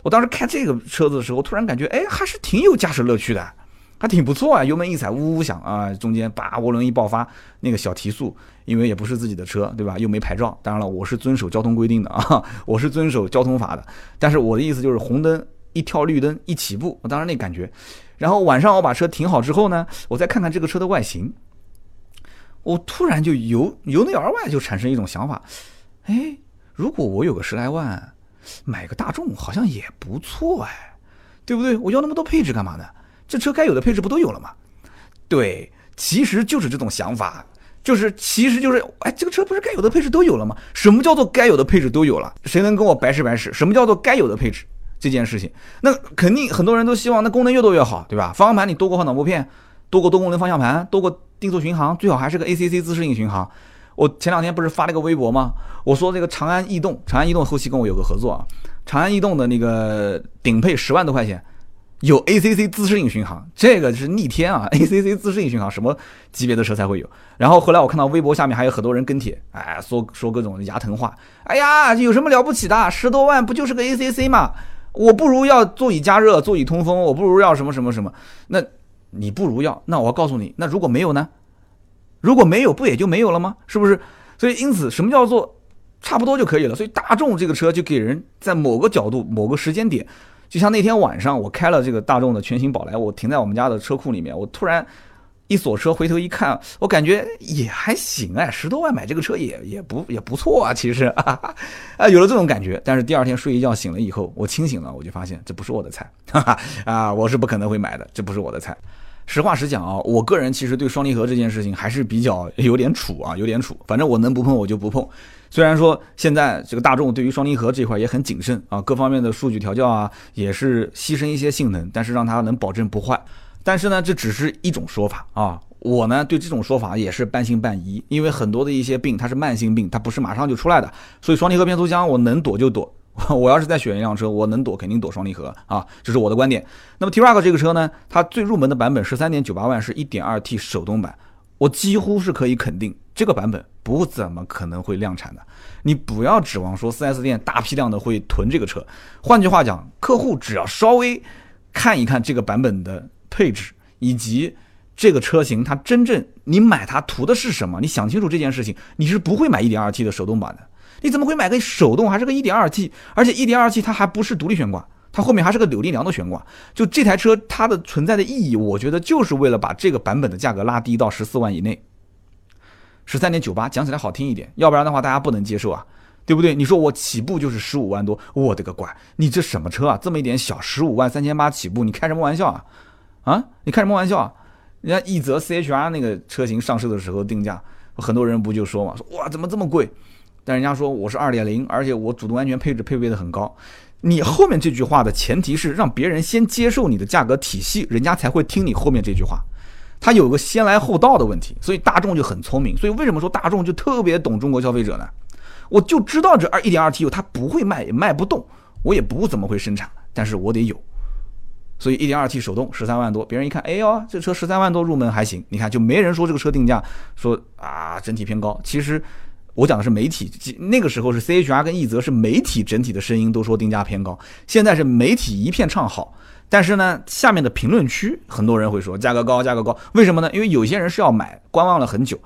我当时开这个车子的时候，突然感觉，哎，还是挺有驾驶乐趣的，还挺不错啊！油门一踩，呜呜响啊，中间叭涡轮一爆发，那个小提速，因为也不是自己的车，对吧？又没牌照。当然了，我是遵守交通规定的啊，我是遵守交通法的。但是我的意思就是，红灯一跳绿灯一起步，我当时那感觉。然后晚上我把车停好之后呢，我再看看这个车的外形。我突然就由由内而外就产生一种想法，哎，如果我有个十来万，买个大众好像也不错哎，对不对？我要那么多配置干嘛呢？这车该有的配置不都有了吗？对，其实就是这种想法，就是其实就是，哎，这个车不是该有的配置都有了吗？什么叫做该有的配置都有了？谁能跟我白试白试？什么叫做该有的配置这件事情？那肯定很多人都希望那功能越多越好，对吧？方向盘你多个换挡拨片，多个多功能方向盘，多个。定速巡航最好还是个 ACC 自适应巡航。我前两天不是发了个微博吗？我说这个长安逸动，长安逸动后期跟我有个合作啊。长安逸动的那个顶配十万多块钱，有 ACC 自适应巡航，这个是逆天啊！ACC 自适应巡航什么级别的车才会有？然后后来我看到微博下面还有很多人跟帖，哎，说说各种牙疼话。哎呀，有什么了不起的？十多万不就是个 ACC 吗？我不如要座椅加热、座椅通风，我不如要什么什么什么？那。你不如要，那我告诉你，那如果没有呢？如果没有，不也就没有了吗？是不是？所以因此，什么叫做差不多就可以了？所以大众这个车就给人在某个角度、某个时间点，就像那天晚上我开了这个大众的全新宝来，我停在我们家的车库里面，我突然一锁车，回头一看，我感觉也还行哎，十多万买这个车也也不也不错啊，其实 啊，有了这种感觉。但是第二天睡一觉醒了以后，我清醒了，我就发现这不是我的菜，哈 哈啊，我是不可能会买的，这不是我的菜。实话实讲啊，我个人其实对双离合这件事情还是比较有点怵啊，有点怵。反正我能不碰我就不碰。虽然说现在这个大众对于双离合这块也很谨慎啊，各方面的数据调教啊也是牺牲一些性能，但是让它能保证不坏。但是呢，这只是一种说法啊。我呢对这种说法也是半信半疑，因为很多的一些病它是慢性病，它不是马上就出来的。所以双离合变速箱我能躲就躲。我要是再选一辆车，我能躲肯定躲双离合啊，这是我的观点。那么 T-Roc 这个车呢，它最入门的版本十三点九八万是一点二 T 手动版，我几乎是可以肯定这个版本不怎么可能会量产的。你不要指望说 4S 店大批量的会囤这个车。换句话讲，客户只要稍微看一看这个版本的配置以及这个车型，它真正你买它图的是什么？你想清楚这件事情，你是不会买一点二 T 的手动版的。你怎么会买个手动，还是个 1.2T，而且 1.2T 它还不是独立悬挂，它后面还是个扭力梁的悬挂。就这台车它的存在的意义，我觉得就是为了把这个版本的价格拉低到十四万以内，十三点九八，讲起来好听一点，要不然的话大家不能接受啊，对不对？你说我起步就是十五万多，我的个乖，你这什么车啊？这么一点小，十五万三千八起步，你开什么玩笑啊？啊，你开什么玩笑啊？人家奕泽 CHR 那个车型上市的时候定价，很多人不就说嘛，说哇怎么这么贵？但人家说我是二点零，而且我主动安全配置配备的很高。你后面这句话的前提是让别人先接受你的价格体系，人家才会听你后面这句话。它有个先来后到的问题，所以大众就很聪明。所以为什么说大众就特别懂中国消费者呢？我就知道这二一点二 T 油它不会卖，也卖不动，我也不怎么会生产，但是我得有。所以一点二 T 手动十三万多，别人一看，哎呦，这车十三万多入门还行。你看就没人说这个车定价说啊整体偏高，其实。我讲的是媒体，那个时候是 C H R 跟奕泽是媒体整体的声音都说定价偏高，现在是媒体一片唱好，但是呢，下面的评论区很多人会说价格高，价格高，为什么呢？因为有些人是要买，观望了很久，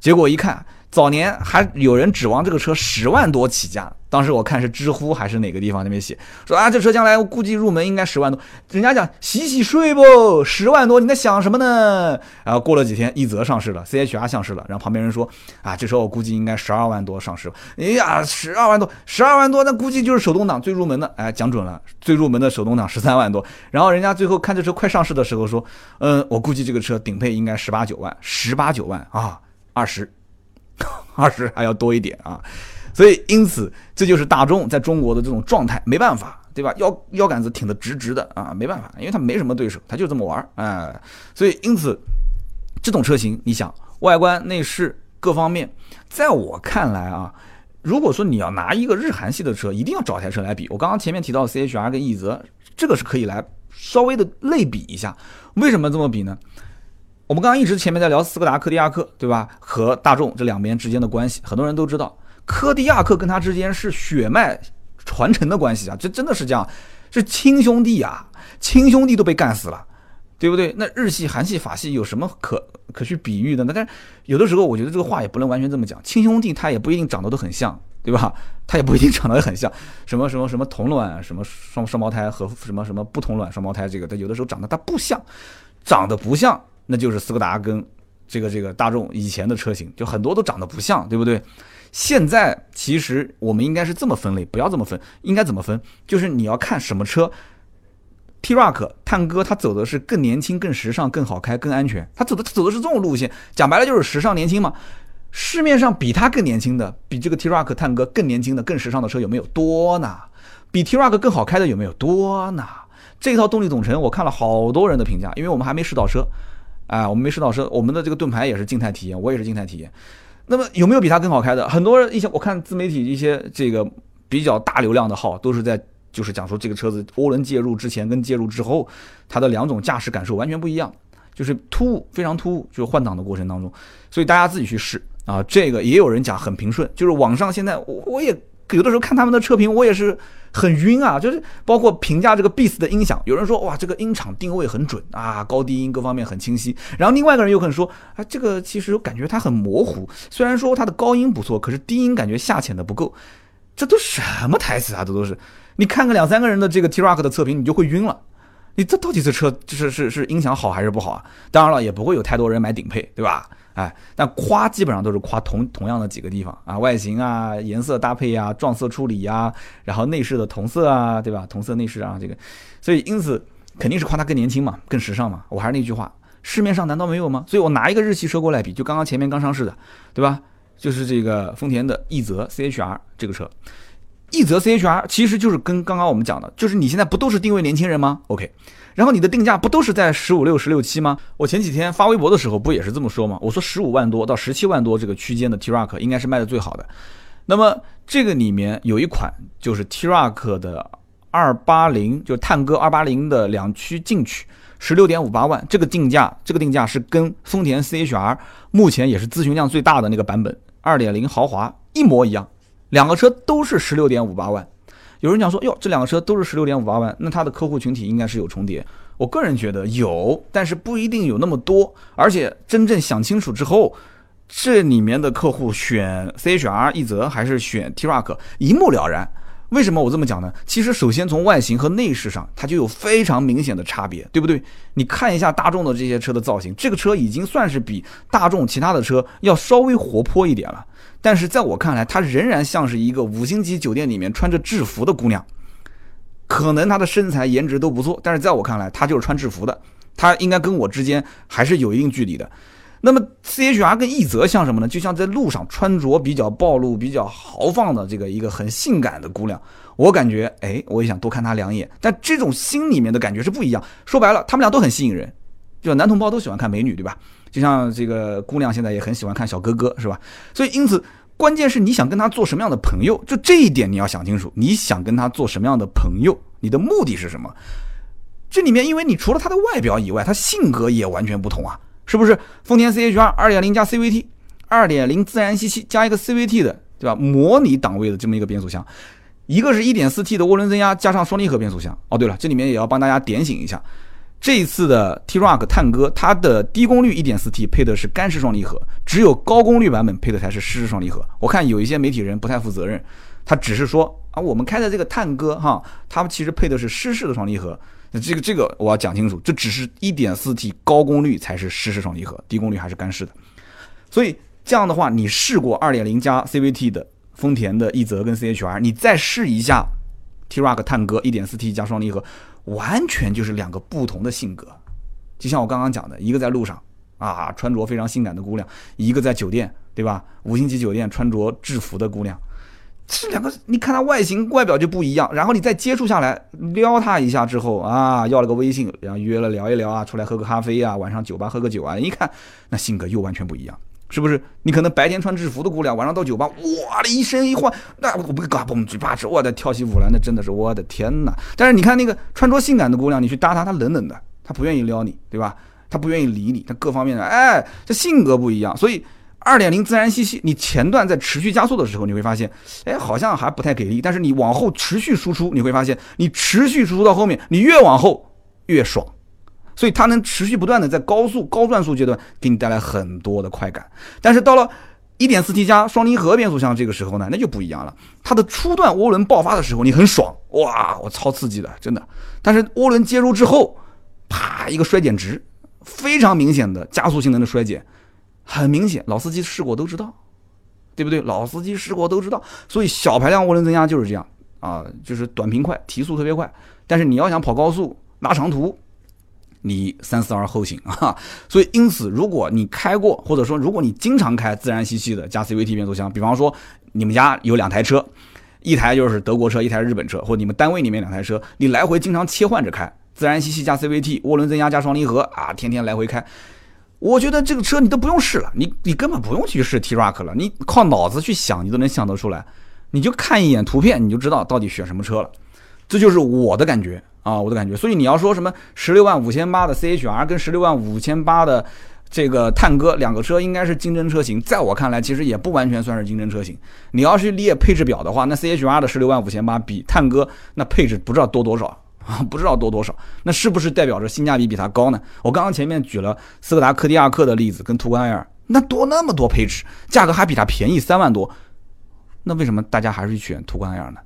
结果一看。早年还有人指望这个车十万多起价，当时我看是知乎还是哪个地方那边写说啊，这车将来我估计入门应该十万多。人家讲洗洗睡不，十万多你在想什么呢？然后过了几天，奕泽上市了，C H R 上市了，然后旁边人说啊，这车我估计应该十二万多上市。哎呀，十二万多，十二万多，那估计就是手动挡最入门的。哎，讲准了，最入门的手动挡十三万多。然后人家最后看这车快上市的时候说，嗯，我估计这个车顶配应该十八九万，十八九万啊，二十。二十还要多一点啊，所以因此这就是大众在中国的这种状态，没办法，对吧？腰腰杆子挺得直直的啊，没办法，因为它没什么对手，它就这么玩儿，哎，所以因此这种车型，你想外观内饰各方面，在我看来啊，如果说你要拿一个日韩系的车，一定要找台车来比。我刚刚前面提到 CHR 跟奕泽，这个是可以来稍微的类比一下。为什么这么比呢？我们刚刚一直前面在聊斯柯达柯迪亚克，对吧？和大众这两边之间的关系，很多人都知道，柯迪亚克跟他之间是血脉传承的关系啊，这真的是这样，是亲兄弟啊，亲兄弟都被干死了。对不对？那日系、韩系、法系有什么可可去比喻的呢？但是有的时候，我觉得这个话也不能完全这么讲。亲兄弟他也不一定长得都很像，对吧？他也不一定长得很像。什么什么什么同卵，什么双双胞胎和什么什么不同卵双胞胎，这个他有的时候长得他不像，长得不像，那就是斯柯达跟这个这个大众以前的车型，就很多都长得不像，对不对？现在其实我们应该是这么分类，不要这么分，应该怎么分？就是你要看什么车。T Rock 探戈，它走的是更年轻、更时尚、更好开、更安全。它走的走的是这种路线，讲白了就是时尚年轻嘛。市面上比它更年轻的，比这个 T Rock 探戈更年轻的、更时尚的车有没有多呢？比 T Rock 更好开的有没有多呢？这套动力总成，我看了好多人的评价，因为我们还没试到车，哎，我们没试到车，我们的这个盾牌也是静态体验，我也是静态体验。那么有没有比它更好开的？很多一些我看自媒体一些这个比较大流量的号都是在。就是讲说这个车子涡轮介入之前跟介入之后，它的两种驾驶感受完全不一样，就是突兀，非常突兀，就换挡的过程当中，所以大家自己去试啊。这个也有人讲很平顺，就是网上现在我我也有的时候看他们的车评，我也是很晕啊。就是包括评价这个 Beats 的音响，有人说哇这个音场定位很准啊，高低音各方面很清晰。然后另外一个人又可能说啊这个其实我感觉它很模糊，虽然说它的高音不错，可是低音感觉下潜的不够。这都什么台词啊？这都是。你看个两三个人的这个 T Rock 的测评，你就会晕了。你这到底这车就是是是音响好还是不好啊？当然了，也不会有太多人买顶配，对吧？哎，但夸基本上都是夸同同样的几个地方啊，外形啊、颜色搭配呀、撞色处理呀，然后内饰的同色啊，对吧？同色内饰啊，这个，所以因此肯定是夸它更年轻嘛，更时尚嘛。我还是那句话，市面上难道没有吗？所以我拿一个日系车过来比，就刚刚前面刚上市的，对吧？就是这个丰田的奕泽 CHR 这个车。奕泽 CHR 其实就是跟刚刚我们讲的，就是你现在不都是定位年轻人吗？OK，然后你的定价不都是在十五六、十六七吗？我前几天发微博的时候不也是这么说吗？我说十五万多到十七万多这个区间的 T-Roc 应该是卖的最好的。那么这个里面有一款就是 T-Roc 的二八零，就是探戈二八零的两驱进取，十六点五八万，这个定价，这个定价是跟丰田 CHR 目前也是咨询量最大的那个版本二点零豪华一模一样。两个车都是十六点五八万，有人讲说哟，这两个车都是十六点五八万，那它的客户群体应该是有重叠。我个人觉得有，但是不一定有那么多。而且真正想清楚之后，这里面的客户选 CHR 一泽还是选 T-Roc，一目了然。为什么我这么讲呢？其实首先从外形和内饰上，它就有非常明显的差别，对不对？你看一下大众的这些车的造型，这个车已经算是比大众其他的车要稍微活泼一点了。但是在我看来，她仍然像是一个五星级酒店里面穿着制服的姑娘。可能她的身材颜值都不错，但是在我看来，她就是穿制服的。她应该跟我之间还是有一定距离的。那么 C H R 跟奕泽像什么呢？就像在路上穿着比较暴露、比较豪放的这个一个很性感的姑娘。我感觉，哎，我也想多看她两眼。但这种心里面的感觉是不一样。说白了，他们俩都很吸引人，就男同胞都喜欢看美女，对吧？就像这个姑娘现在也很喜欢看小哥哥，是吧？所以因此，关键是你想跟他做什么样的朋友，就这一点你要想清楚。你想跟他做什么样的朋友，你的目的是什么？这里面，因为你除了他的外表以外，他性格也完全不同啊。是不是丰田 CHR 二点零加 CVT，二点零自然吸气加一个 CVT 的，对吧？模拟档位的这么一个变速箱，一个是一点四 T 的涡轮增压加上双离合变速箱。哦，对了，这里面也要帮大家点醒一下，这一次的 T-Roc 探戈，它的低功率一点四 T 配的是干式双离合，只有高功率版本配的才是湿式双离合。我看有一些媒体人不太负责任，他只是说啊，我们开的这个探戈哈，他们其实配的是湿式的双离合。那这个这个我要讲清楚，这只是一点四 T 高功率才是湿式双离合，低功率还是干式的。所以这样的话，你试过二点零加 CVT 的丰田的奕泽跟 CHR，你再试一下 T-Roc 探戈一点四 T 加双离合，完全就是两个不同的性格。就像我刚刚讲的，一个在路上啊穿着非常性感的姑娘，一个在酒店对吧？五星级酒店穿着制服的姑娘。这两个，你看他外形外表就不一样，然后你再接触下来，撩他一下之后啊，要了个微信，然后约了聊一聊啊，出来喝个咖啡啊，晚上酒吧喝个酒啊，一看那性格又完全不一样。是不是？你可能白天穿制服的姑娘，晚上到酒吧，哇的一身一换，那我不嘎嘣嘴巴子，我的跳起舞来，那真的是我的天哪！但是你看那个穿着性感的姑娘，你去搭她，她冷冷的，她不愿意撩你，对吧？她不愿意理你，她各方面的，哎，这性格不一样。所以二点零自然吸气，你前段在持续加速的时候，你会发现，哎，好像还不太给力。但是你往后持续输出，你会发现，你持续输出到后面，你越往后越爽。所以它能持续不断的在高速高转速阶段给你带来很多的快感，但是到了 1.4T 加双离合变速箱这个时候呢，那就不一样了。它的初段涡轮爆发的时候你很爽，哇，我超刺激的，真的。但是涡轮介入之后，啪一个衰减值，非常明显的加速性能的衰减，很明显，老司机试过都知道，对不对？老司机试过都知道。所以小排量涡轮增压就是这样啊，就是短平快，提速特别快。但是你要想跑高速拉长途。你三思而后行啊！所以，因此，如果你开过，或者说如果你经常开自然吸气的加 CVT 变速箱，比方说你们家有两台车，一台就是德国车，一台日本车，或你们单位里面两台车，你来回经常切换着开，自然吸气加 CVT，涡轮增压加双离合啊，天天来回开，我觉得这个车你都不用试了，你你根本不用去试 T-Rock 了，你靠脑子去想，你都能想得出来，你就看一眼图片，你就知道到底选什么车了，这就是我的感觉。啊，我的感觉，所以你要说什么十六万五千八的 CHR 跟十六万五千八的这个探歌两个车应该是竞争车型，在我看来其实也不完全算是竞争车型。你要是列配置表的话，那 CHR 的十六万五千八比探歌那配置不知道多多少啊，不知道多多少，那是不是代表着性价比比它高呢？我刚刚前面举了斯柯达柯迪亚克的例子，跟途观 L，那多那么多配置，价格还比它便宜三万多，那为什么大家还是选途观 L 呢？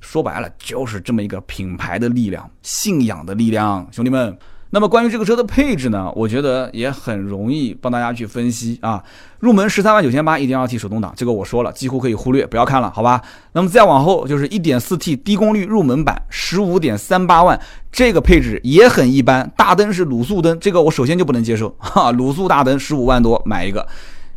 说白了就是这么一个品牌的力量，信仰的力量，兄弟们。那么关于这个车的配置呢，我觉得也很容易帮大家去分析啊。入门十三万九千八，一点二 T 手动挡，这个我说了，几乎可以忽略，不要看了，好吧？那么再往后就是一点四 T 低功率入门版，十五点三八万，这个配置也很一般。大灯是卤素灯，这个我首先就不能接受，哈，卤素大灯十五万多买一个，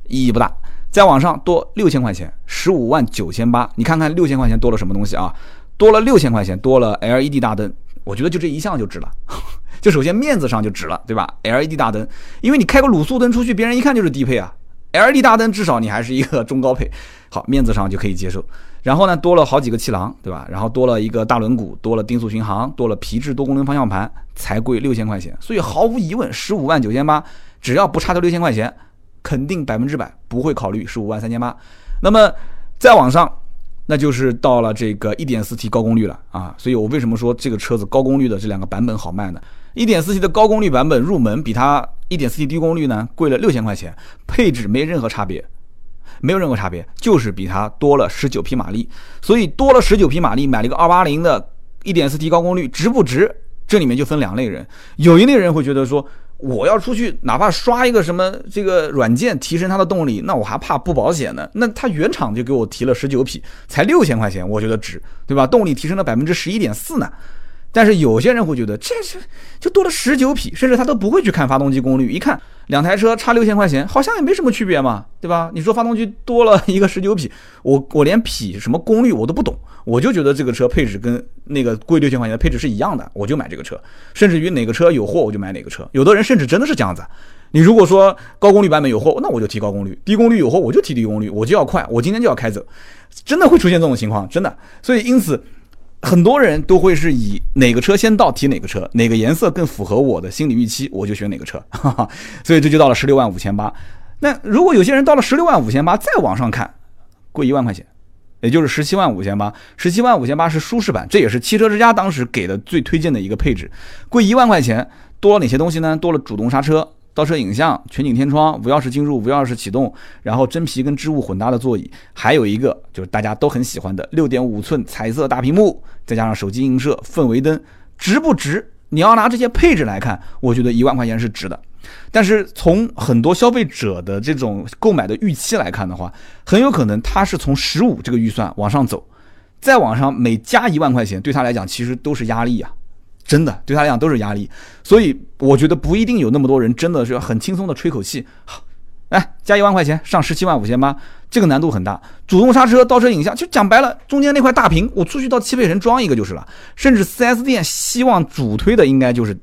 意义不大。再往上多六千块钱，十五万九千八，你看看六千块钱多了什么东西啊？多了六千块钱，多了 LED 大灯，我觉得就这一项就值了，就首先面子上就值了，对吧？LED 大灯，因为你开个卤素灯出去，别人一看就是低配啊。LED 大灯至少你还是一个中高配，好，面子上就可以接受。然后呢，多了好几个气囊，对吧？然后多了一个大轮毂，多了定速巡航，多了皮质多功能方向盘，才贵六千块钱。所以毫无疑问，十五万九千八，只要不差这六千块钱。肯定百分之百不会考虑十五万三千八，那么再往上，那就是到了这个一点四 T 高功率了啊！所以我为什么说这个车子高功率的这两个版本好卖呢？一点四 T 的高功率版本入门比它一点四 T 低功率呢贵了六千块钱，配置没任何差别，没有任何差别，就是比它多了十九匹马力。所以多了十九匹马力，买了一个二八零的一点四 T 高功率，值不值？这里面就分两类人，有一类人会觉得说。我要出去，哪怕刷一个什么这个软件提升它的动力，那我还怕不保险呢。那它原厂就给我提了十九匹，才六千块钱，我觉得值，对吧？动力提升了百分之十一点四呢。但是有些人会觉得这是就多了十九匹，甚至他都不会去看发动机功率，一看两台车差六千块钱，好像也没什么区别嘛，对吧？你说发动机多了一个十九匹，我我连匹什么功率我都不懂，我就觉得这个车配置跟那个贵六千块钱的配置是一样的，我就买这个车，甚至于哪个车有货我就买哪个车。有的人甚至真的是这样子，你如果说高功率版本有货，那我就提高功率；低功率有货，我就提低功率，我就要快，我今天就要开走，真的会出现这种情况，真的。所以因此。很多人都会是以哪个车先到提哪个车，哪个颜色更符合我的心理预期，我就选哪个车。哈哈，所以这就到了十六万五千八。那如果有些人到了十六万五千八再往上看，贵一万块钱，也就是十七万五千八。十七万五千八是舒适版，这也是汽车之家当时给的最推荐的一个配置。贵一万块钱，多了哪些东西呢？多了主动刹车。倒车影像、全景天窗、无钥匙进入、无钥匙启动，然后真皮跟织物混搭的座椅，还有一个就是大家都很喜欢的六点五寸彩色大屏幕，再加上手机映射、氛围灯，值不值？你要拿这些配置来看，我觉得一万块钱是值的。但是从很多消费者的这种购买的预期来看的话，很有可能他是从十五这个预算往上走，再往上每加一万块钱，对他来讲其实都是压力啊。真的对他来讲都是压力，所以我觉得不一定有那么多人真的是很轻松的吹口气。好，来加一万块钱上十七万五千八，这个难度很大。主动刹车、倒车影像，就讲白了，中间那块大屏，我出去到汽配城装一个就是了。甚至 4S 店希望主推的应该就是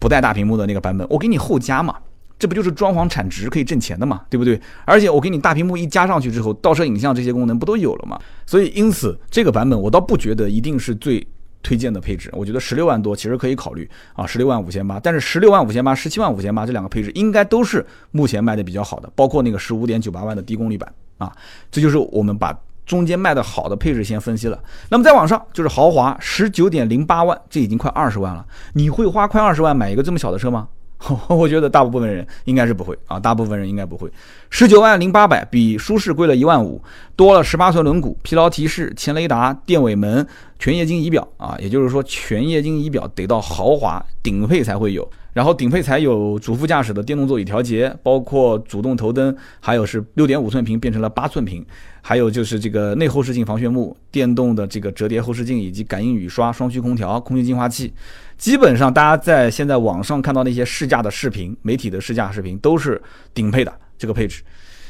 不带大屏幕的那个版本，我给你后加嘛。这不就是装潢产值可以挣钱的嘛，对不对？而且我给你大屏幕一加上去之后，倒车影像这些功能不都有了吗？所以因此这个版本我倒不觉得一定是最推荐的配置，我觉得十六万多其实可以考虑啊，十六万五千八，但是十六万五千八、十七万五千八这两个配置应该都是目前卖的比较好的，包括那个十五点九八万的低功率版啊，这就是我们把中间卖的好的配置先分析了。那么再往上就是豪华，十九点零八万，这已经快二十万了，你会花快二十万买一个这么小的车吗？我觉得大部分人应该是不会啊，大部分人应该不会。十九万零八百比舒适贵了一万五，多了十八寸轮毂、疲劳提示、前雷达、电尾门、全液晶仪表啊，也就是说全液晶仪表得到豪华顶配才会有。然后顶配才有主副驾驶的电动座椅调节，包括主动头灯，还有是六点五寸屏变成了八寸屏，还有就是这个内后视镜防眩目、电动的这个折叠后视镜以及感应雨刷、双区空调、空气净化器。基本上大家在现在网上看到那些试驾的视频、媒体的试驾视频都是顶配的这个配置。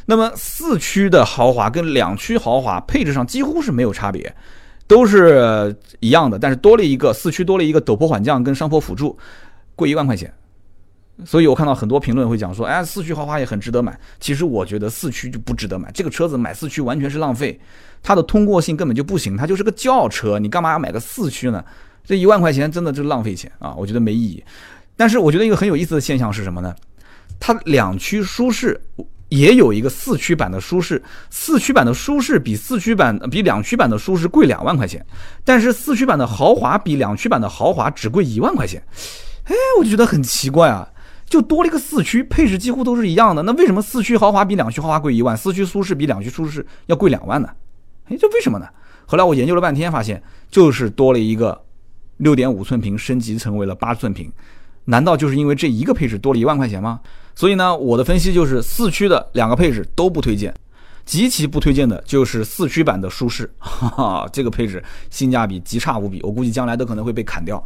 那么四驱的豪华跟两驱豪华配置上几乎是没有差别，都是一样的，但是多了一个四驱多了一个陡坡缓降跟上坡辅助。贵一万块钱，所以我看到很多评论会讲说，哎，四驱豪华也很值得买。其实我觉得四驱就不值得买，这个车子买四驱完全是浪费，它的通过性根本就不行，它就是个轿车，你干嘛要买个四驱呢？这一万块钱真的就浪费钱啊，我觉得没意义。但是我觉得一个很有意思的现象是什么呢？它两驱舒适也有一个四驱版的舒适，四驱版的舒适比四驱版比两驱版的舒适贵两万块钱，但是四驱版的豪华比两驱版的豪华只贵一万块钱。哎，我就觉得很奇怪啊，就多了一个四驱，配置几乎都是一样的，那为什么四驱豪华比两驱豪华贵一万，四驱舒适比两驱舒适要贵两万呢？哎，这为什么呢？后来我研究了半天，发现就是多了一个六点五寸屏升级成为了八寸屏，难道就是因为这一个配置多了一万块钱吗？所以呢，我的分析就是四驱的两个配置都不推荐，极其不推荐的就是四驱版的舒适，哈哈，这个配置性价比极差无比，我估计将来都可能会被砍掉。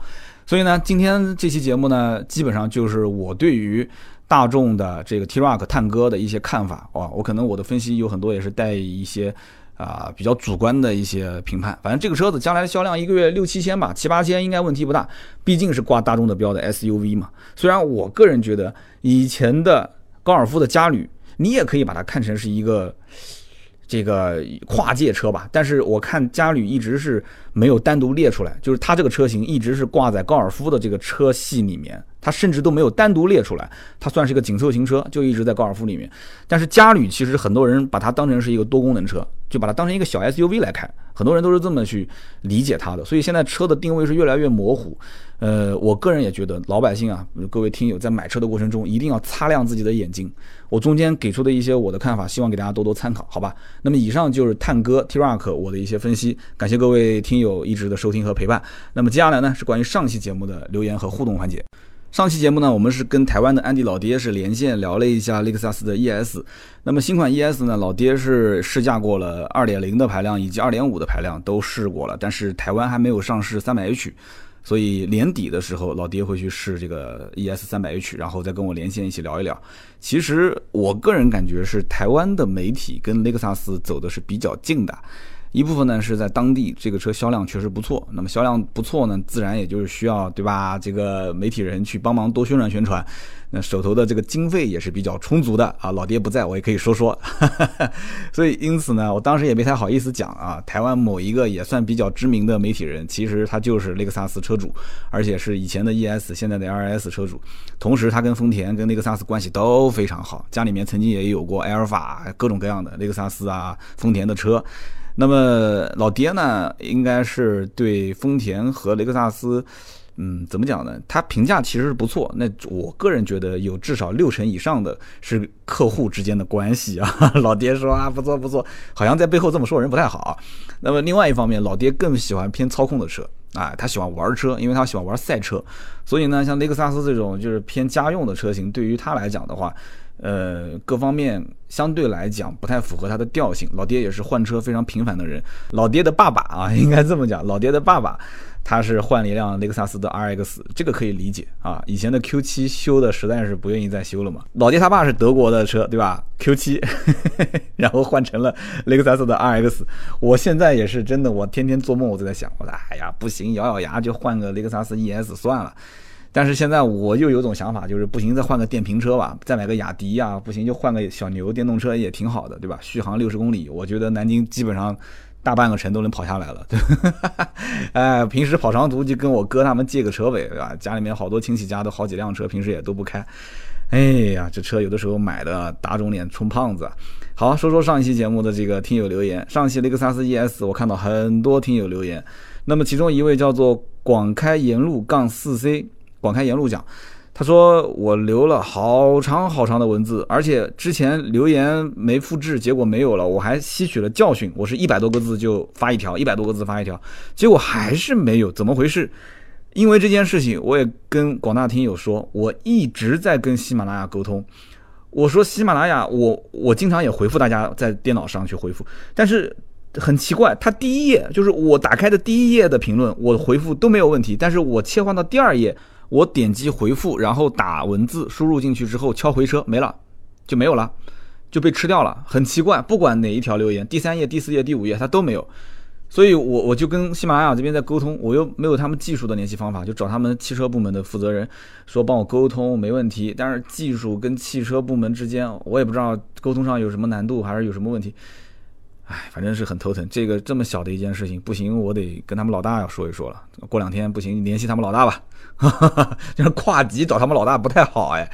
所以呢，今天这期节目呢，基本上就是我对于大众的这个 T-Roc 探歌的一些看法啊。我可能我的分析有很多也是带一些啊比较主观的一些评判。反正这个车子将来的销量一个月六七千吧，七八千应该问题不大，毕竟是挂大众的标的 SUV 嘛。虽然我个人觉得以前的高尔夫的嘉旅，你也可以把它看成是一个。这个跨界车吧，但是我看嘉旅一直是没有单独列出来，就是它这个车型一直是挂在高尔夫的这个车系里面，它甚至都没有单独列出来，它算是一个紧凑型车，就一直在高尔夫里面。但是嘉旅其实很多人把它当成是一个多功能车，就把它当成一个小 SUV 来开，很多人都是这么去理解它的，所以现在车的定位是越来越模糊。呃，我个人也觉得，老百姓啊，各位听友在买车的过程中，一定要擦亮自己的眼睛。我中间给出的一些我的看法，希望给大家多多参考，好吧？那么以上就是探戈 T-Roc 我的一些分析，感谢各位听友一直的收听和陪伴。那么接下来呢，是关于上期节目的留言和互动环节。上期节目呢，我们是跟台湾的安迪老爹是连线聊了一下雷克萨斯的 ES。那么新款 ES 呢，老爹是试驾过了2.0的排量以及2.5的排量都试过了，但是台湾还没有上市 300H。所以年底的时候，老爹会去试这个 ES 三百 H，然后再跟我连线一起聊一聊。其实我个人感觉是台湾的媒体跟雷克萨斯走的是比较近的。一部分呢是在当地这个车销量确实不错，那么销量不错呢，自然也就是需要对吧？这个媒体人去帮忙多宣传宣传，那手头的这个经费也是比较充足的啊。老爹不在我也可以说说，所以因此呢，我当时也没太好意思讲啊。台湾某一个也算比较知名的媒体人，其实他就是雷克萨斯车主，而且是以前的 ES，现在的 RS 车主，同时他跟丰田跟雷克萨斯关系都非常好，家里面曾经也有过埃尔法各种各样的雷克萨斯啊、丰田的车。那么老爹呢，应该是对丰田和雷克萨斯，嗯，怎么讲呢？他评价其实是不错。那我个人觉得有至少六成以上的是客户之间的关系啊。老爹说啊，不错不错，好像在背后这么说人不太好。那么另外一方面，老爹更喜欢偏操控的车啊，他喜欢玩车，因为他喜欢玩赛车。所以呢，像雷克萨斯这种就是偏家用的车型，对于他来讲的话。呃，各方面相对来讲不太符合他的调性。老爹也是换车非常频繁的人。老爹的爸爸啊，应该这么讲，老爹的爸爸他是换了一辆雷克萨斯的 RX，这个可以理解啊。以前的 Q7 修的实在是不愿意再修了嘛。老爹他爸是德国的车，对吧？Q7，然后换成了雷克萨斯的 RX。我现在也是真的，我天天做梦我都在想，我说哎呀不行，咬咬牙就换个雷克萨斯 ES 算了。但是现在我又有种想法，就是不行，再换个电瓶车吧，再买个雅迪呀，不行就换个小牛电动车也挺好的，对吧？续航六十公里，我觉得南京基本上大半个城都能跑下来了。对，哎，平时跑长途就跟我哥他们借个车呗，对吧？家里面好多亲戚家都好几辆车，平时也都不开。哎呀，这车有的时候买的打肿脸充胖子。好，说说上一期节目的这个听友留言，上期雷克萨斯 ES 我看到很多听友留言，那么其中一位叫做广开沿路杠四 C。广开沿路讲，他说我留了好长好长的文字，而且之前留言没复制，结果没有了。我还吸取了教训，我是一百多个字就发一条，一百多个字发一条，结果还是没有，怎么回事？因为这件事情，我也跟广大听友说，我一直在跟喜马拉雅沟通。我说喜马拉雅，我我经常也回复大家在电脑上去回复，但是很奇怪，它第一页就是我打开的第一页的评论，我回复都没有问题，但是我切换到第二页。我点击回复，然后打文字输入进去之后敲回车没了，就没有了，就被吃掉了。很奇怪，不管哪一条留言，第三页、第四页、第五页它都没有。所以我我就跟喜马拉雅这边在沟通，我又没有他们技术的联系方法，就找他们汽车部门的负责人说帮我沟通没问题。但是技术跟汽车部门之间，我也不知道沟通上有什么难度还是有什么问题。哎，反正是很头疼。这个这么小的一件事情，不行，我得跟他们老大要说一说了。过两天不行，联系他们老大吧。就是跨级找他们老大不太好哎，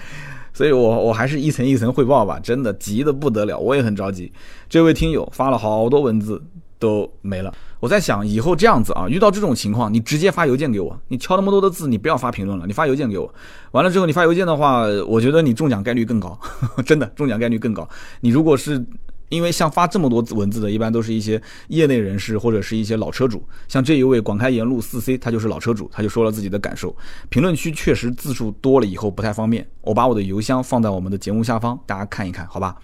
所以我我还是一层一层汇报吧，真的急得不得了，我也很着急。这位听友发了好多文字都没了，我在想以后这样子啊，遇到这种情况，你直接发邮件给我，你敲那么多的字，你不要发评论了，你发邮件给我。完了之后你发邮件的话，我觉得你中奖概率更高，真的中奖概率更高。你如果是。因为像发这么多文字的，一般都是一些业内人士或者是一些老车主。像这一位广开沿路四 C，他就是老车主，他就说了自己的感受。评论区确实字数多了以后不太方便，我把我的邮箱放在我们的节目下方，大家看一看，好吧？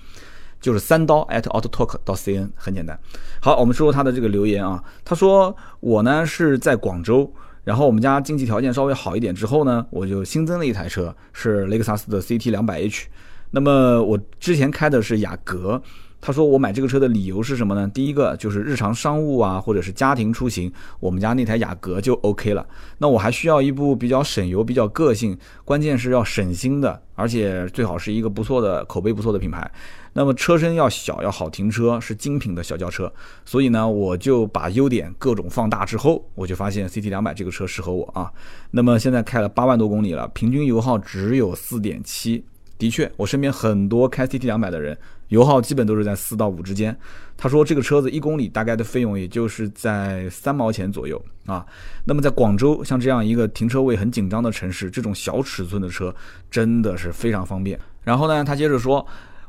就是三刀 at autotalk 到 cn，很简单。好，我们说说他的这个留言啊，他说我呢是在广州，然后我们家经济条件稍微好一点之后呢，我就新增了一台车，是雷克萨斯的 CT 两百 H。那么我之前开的是雅阁。他说：“我买这个车的理由是什么呢？第一个就是日常商务啊，或者是家庭出行，我们家那台雅阁就 OK 了。那我还需要一部比较省油、比较个性，关键是要省心的，而且最好是一个不错的、口碑不错的品牌。那么车身要小，要好停车，是精品的小轿车。所以呢，我就把优点各种放大之后，我就发现 CT 两百这个车适合我啊。那么现在开了八万多公里了，平均油耗只有四点七。的确，我身边很多开 CT 两百的人。”油耗基本都是在四到五之间。他说这个车子一公里大概的费用也就是在三毛钱左右啊。那么在广州像这样一个停车位很紧张的城市，这种小尺寸的车真的是非常方便。然后呢，他接着说，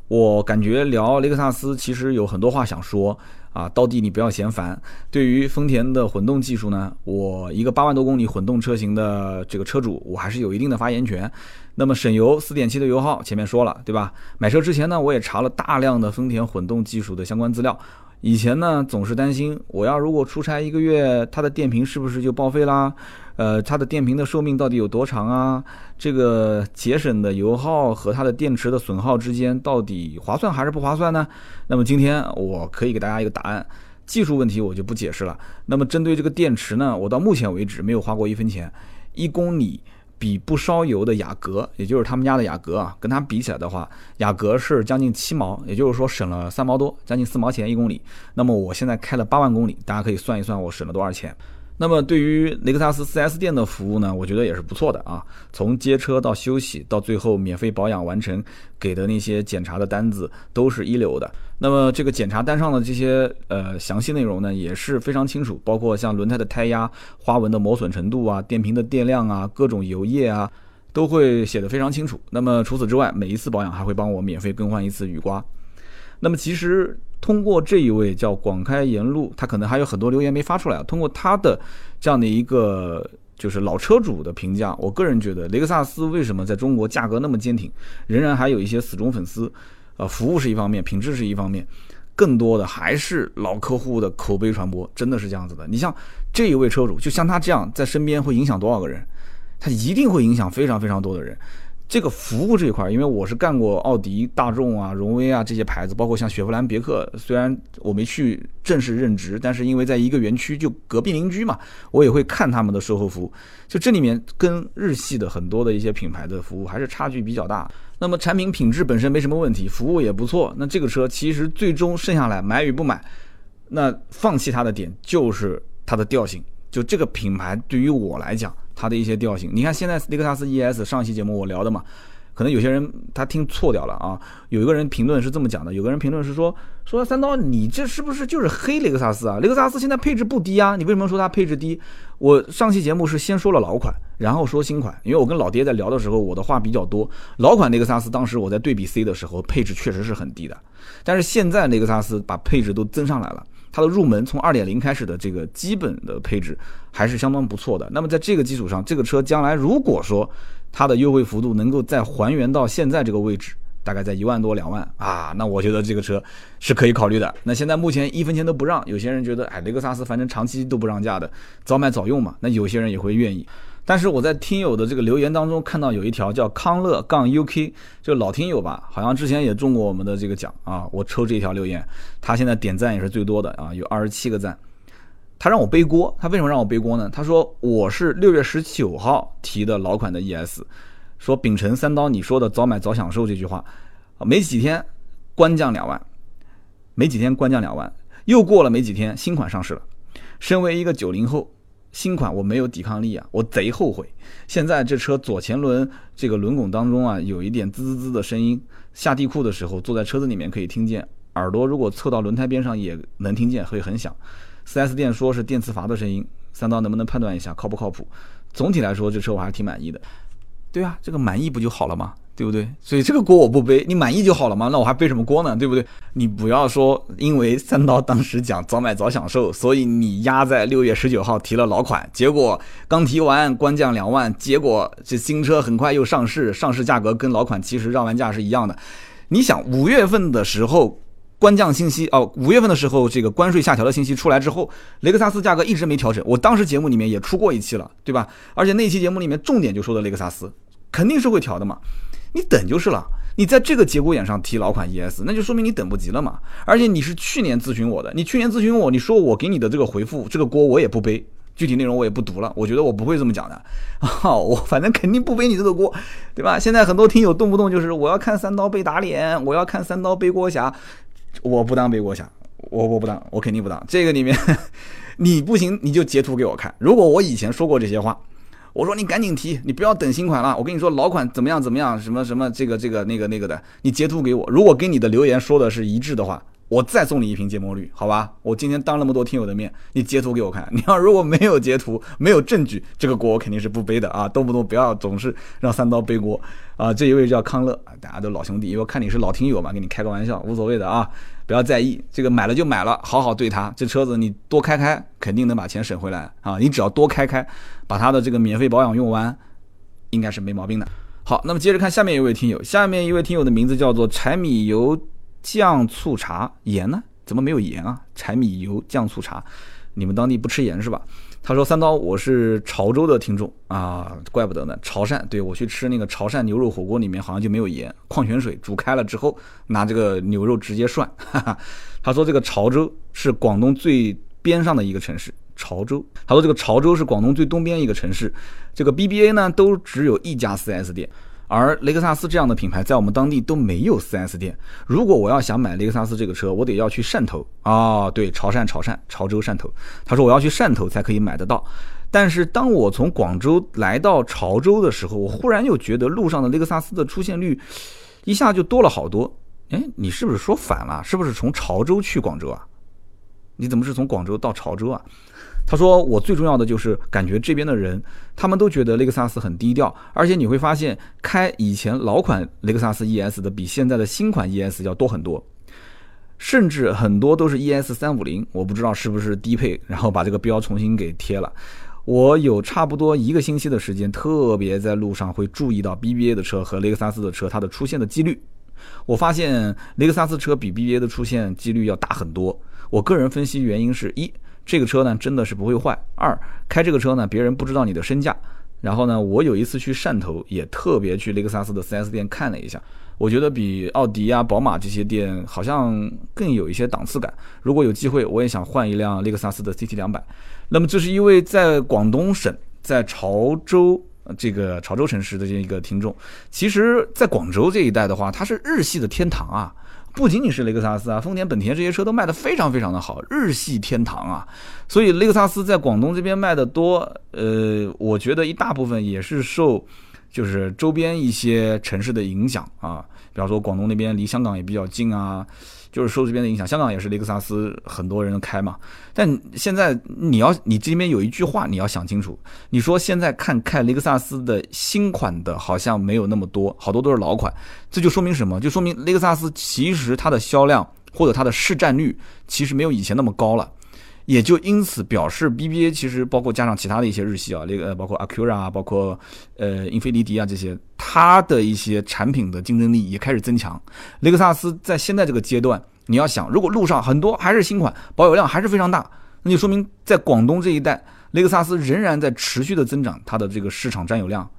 我感觉聊雷克萨斯其实有很多话想说。啊，到地你不要嫌烦。对于丰田的混动技术呢，我一个八万多公里混动车型的这个车主，我还是有一定的发言权。那么省油，四点七的油耗，前面说了，对吧？买车之前呢，我也查了大量的丰田混动技术的相关资料。以前呢，总是担心我要如果出差一个月，它的电瓶是不是就报废啦？呃，它的电瓶的寿命到底有多长啊？这个节省的油耗和它的电池的损耗之间到底划算还是不划算呢？那么今天我可以给大家一个答案，技术问题我就不解释了。那么针对这个电池呢，我到目前为止没有花过一分钱，一公里。比不烧油的雅阁，也就是他们家的雅阁啊，跟它比起来的话，雅阁是将近七毛，也就是说省了三毛多，将近四毛钱一公里。那么我现在开了八万公里，大家可以算一算我省了多少钱。那么对于雷克萨斯 4S 店的服务呢，我觉得也是不错的啊。从接车到休息，到最后免费保养完成，给的那些检查的单子都是一流的。那么这个检查单上的这些呃详细内容呢，也是非常清楚，包括像轮胎的胎压、花纹的磨损程度啊、电瓶的电量啊、各种油液啊，都会写的非常清楚。那么除此之外，每一次保养还会帮我免费更换一次雨刮。那么其实。通过这一位叫广开沿路，他可能还有很多留言没发出来。通过他的这样的一个就是老车主的评价，我个人觉得雷克萨斯为什么在中国价格那么坚挺，仍然还有一些死忠粉丝。呃，服务是一方面，品质是一方面，更多的还是老客户的口碑传播，真的是这样子的。你像这一位车主，就像他这样在身边会影响多少个人？他一定会影响非常非常多的人。这个服务这一块，因为我是干过奥迪、大众啊、荣威啊这些牌子，包括像雪佛兰、别克，虽然我没去正式任职，但是因为在一个园区就隔壁邻居嘛，我也会看他们的售后服务。就这里面跟日系的很多的一些品牌的服务还是差距比较大。那么产品品质本身没什么问题，服务也不错。那这个车其实最终剩下来买与不买，那放弃它的点就是它的调性。就这个品牌对于我来讲。它的一些调性，你看现在雷克萨斯 ES 上期节目我聊的嘛，可能有些人他听错掉了啊。有一个人评论是这么讲的，有个人评论是说说三刀，你这是不是就是黑雷克萨斯啊？雷克萨斯现在配置不低啊，你为什么说它配置低？我上期节目是先说了老款，然后说新款，因为我跟老爹在聊的时候，我的话比较多。老款雷克萨斯当时我在对比 C 的时候，配置确实是很低的，但是现在雷克萨斯把配置都增上来了。它的入门从二点零开始的这个基本的配置还是相当不错的。那么在这个基础上，这个车将来如果说它的优惠幅度能够再还原到现在这个位置，大概在一万多两万啊，那我觉得这个车是可以考虑的。那现在目前一分钱都不让，有些人觉得哎雷克萨斯反正长期都不让价的，早买早用嘛，那有些人也会愿意。但是我在听友的这个留言当中看到有一条叫康乐杠 UK，就老听友吧，好像之前也中过我们的这个奖啊。我抽这一条留言，他现在点赞也是最多的啊，有二十七个赞。他让我背锅，他为什么让我背锅呢？他说我是六月十九号提的老款的 ES，说秉承三刀你说的早买早享受这句话，没几天官降两万，没几天官降两万，又过了没几天新款上市了。身为一个九零后。新款我没有抵抗力啊，我贼后悔。现在这车左前轮这个轮拱当中啊，有一点滋滋滋的声音。下地库的时候，坐在车子里面可以听见，耳朵如果侧到轮胎边上也能听见，会很响。4S 店说是电磁阀的声音，三刀能不能判断一下靠不靠谱？总体来说，这车我还是挺满意的。对啊，这个满意不就好了吗？对不对？所以这个锅我不背，你满意就好了嘛，那我还背什么锅呢？对不对？你不要说因为三刀当时讲早买早享受，所以你压在六月十九号提了老款，结果刚提完官降两万，结果这新车很快又上市，上市价格跟老款其实让完价是一样的。你想五月份的时候官降信息哦，五月份的时候这个关税下调的信息出来之后，雷克萨斯价格一直没调整。我当时节目里面也出过一期了，对吧？而且那期节目里面重点就说的雷克萨斯肯定是会调的嘛。你等就是了，你在这个节骨眼上提老款 ES，那就说明你等不及了嘛。而且你是去年咨询我的，你去年咨询我，你说我给你的这个回复，这个锅我也不背，具体内容我也不读了。我觉得我不会这么讲的，啊，我反正肯定不背你这个锅，对吧？现在很多听友动不动就是我要看三刀被打脸，我要看三刀背锅侠，我不当背锅侠，我我不当，我肯定不当。这个里面 你不行，你就截图给我看。如果我以前说过这些话。我说你赶紧提，你不要等新款了。我跟你说老款怎么样怎么样，什么什么这个这个那个那个的，你截图给我。如果跟你的留言说的是一致的话，我再送你一瓶芥末绿，好吧？我今天当那么多听友的面，你截图给我看。你要如果没有截图，没有证据，这个锅我肯定是不背的啊！动不动不要总是让三刀背锅啊！这一位叫康乐，大家都老兄弟，因为看你是老听友嘛，跟你开个玩笑，无所谓的啊。不要在意，这个买了就买了，好好对它。这车子你多开开，肯定能把钱省回来啊！你只要多开开，把它的这个免费保养用完，应该是没毛病的。好，那么接着看下面一位听友，下面一位听友的名字叫做柴米油酱醋茶盐呢？怎么没有盐啊？柴米油酱醋茶，你们当地不吃盐是吧？他说：“三刀，我是潮州的听众啊，怪不得呢。潮汕，对我去吃那个潮汕牛肉火锅，里面好像就没有盐，矿泉水煮开了之后，拿这个牛肉直接涮。哈 哈他说这个潮州是广东最边上的一个城市，潮州。他说这个潮州是广东最东边一个城市，这个 BBA 呢都只有一家 4S 店。”而雷克萨斯这样的品牌在我们当地都没有 4S 店。如果我要想买雷克萨斯这个车，我得要去汕头啊，对，潮汕、潮汕、潮州、汕头。他说我要去汕头才可以买得到。但是当我从广州来到潮州的时候，我忽然又觉得路上的雷克萨斯的出现率一下就多了好多。哎，你是不是说反了？是不是从潮州去广州啊？你怎么是从广州到潮州啊？他说：“我最重要的就是感觉这边的人，他们都觉得雷克萨斯很低调，而且你会发现，开以前老款雷克萨斯 ES 的比现在的新款 ES 要多很多，甚至很多都是 ES 三五零，我不知道是不是低配，然后把这个标重新给贴了。我有差不多一个星期的时间，特别在路上会注意到 BBA 的车和雷克萨斯的车它的出现的几率。我发现雷克萨斯车比 BBA 的出现几率要大很多。我个人分析原因是一。”这个车呢，真的是不会坏。二，开这个车呢，别人不知道你的身价。然后呢，我有一次去汕头，也特别去雷克萨斯的 4S 店看了一下，我觉得比奥迪啊、宝马这些店好像更有一些档次感。如果有机会，我也想换一辆雷克萨斯的 CT 两百。那么这是一位在广东省，在潮州这个潮州城市的这一个听众。其实，在广州这一带的话，它是日系的天堂啊。不仅仅是雷克萨斯啊，丰田、本田这些车都卖得非常非常的好，日系天堂啊。所以雷克萨斯在广东这边卖的多，呃，我觉得一大部分也是受就是周边一些城市的影响啊，比方说广东那边离香港也比较近啊。就是受这边的影响，香港也是雷克萨斯很多人开嘛。但现在你要你这边有一句话你要想清楚，你说现在看看雷克萨斯的新款的好像没有那么多，好多都是老款，这就说明什么？就说明雷克萨斯其实它的销量或者它的市占率其实没有以前那么高了。也就因此表示，BBA 其实包括加上其他的一些日系啊，那个包括 Acura 啊，包括呃英菲尼迪啊这些，它的一些产品的竞争力也开始增强。雷克萨斯在现在这个阶段，你要想，如果路上很多还是新款，保有量还是非常大，那就说明在广东这一带，雷克萨斯仍然在持续的增长它的这个市场占有量。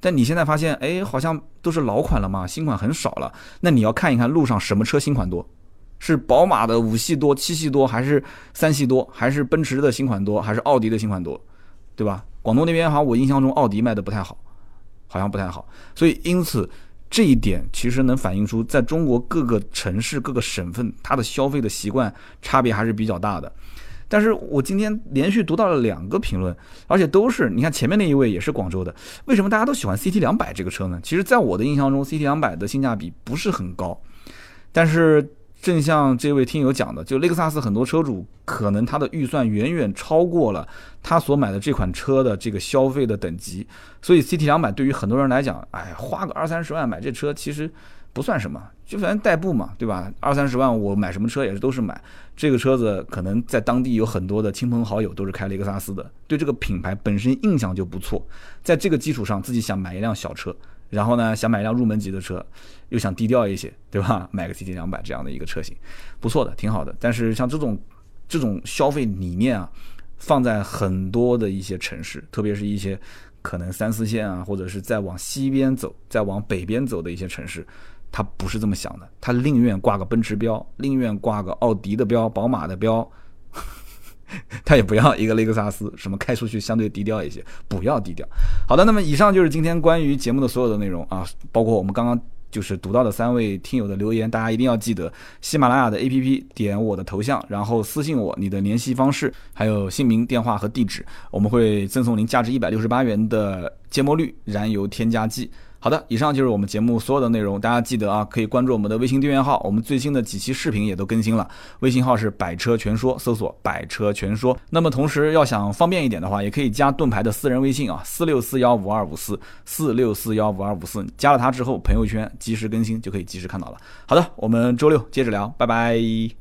但你现在发现，哎，好像都是老款了嘛，新款很少了。那你要看一看路上什么车新款多。是宝马的五系多、七系多，还是三系多，还是奔驰的新款多，还是奥迪的新款多，对吧？广东那边好像我印象中奥迪卖的不太好，好像不太好。所以因此这一点其实能反映出在中国各个城市、各个省份，它的消费的习惯差别还是比较大的。但是我今天连续读到了两个评论，而且都是你看前面那一位也是广州的，为什么大家都喜欢 CT 两百这个车呢？其实，在我的印象中，CT 两百的性价比不是很高，但是。正像这位听友讲的，就雷克萨斯很多车主可能他的预算远远超过了他所买的这款车的这个消费的等级，所以 CT 两百对于很多人来讲，哎，花个二三十万买这车其实不算什么，就反正代步嘛，对吧？二三十万我买什么车也是都是买这个车子，可能在当地有很多的亲朋好友都是开雷克萨斯的，对这个品牌本身印象就不错，在这个基础上自己想买一辆小车。然后呢，想买一辆入门级的车，又想低调一些，对吧？买个 CT 两百这样的一个车型，不错的，挺好的。但是像这种这种消费理念啊，放在很多的一些城市，特别是一些可能三四线啊，或者是再往西边走、再往北边走的一些城市，他不是这么想的，他宁愿挂个奔驰标，宁愿挂个奥迪的标、宝马的标。他也不要一个雷克萨斯，什么开出去相对低调一些，不要低调。好的，那么以上就是今天关于节目的所有的内容啊，包括我们刚刚就是读到的三位听友的留言，大家一定要记得喜马拉雅的 APP 点我的头像，然后私信我你的联系方式，还有姓名、电话和地址，我们会赠送您价值一百六十八元的芥末绿燃油添加剂。好的，以上就是我们节目所有的内容。大家记得啊，可以关注我们的微信订阅号，我们最新的几期视频也都更新了。微信号是百车全说，搜索百车全说。那么同时要想方便一点的话，也可以加盾牌的私人微信啊，四六四幺五二五四四六四幺五二五四。加了他之后，朋友圈及时更新就可以及时看到了。好的，我们周六接着聊，拜拜。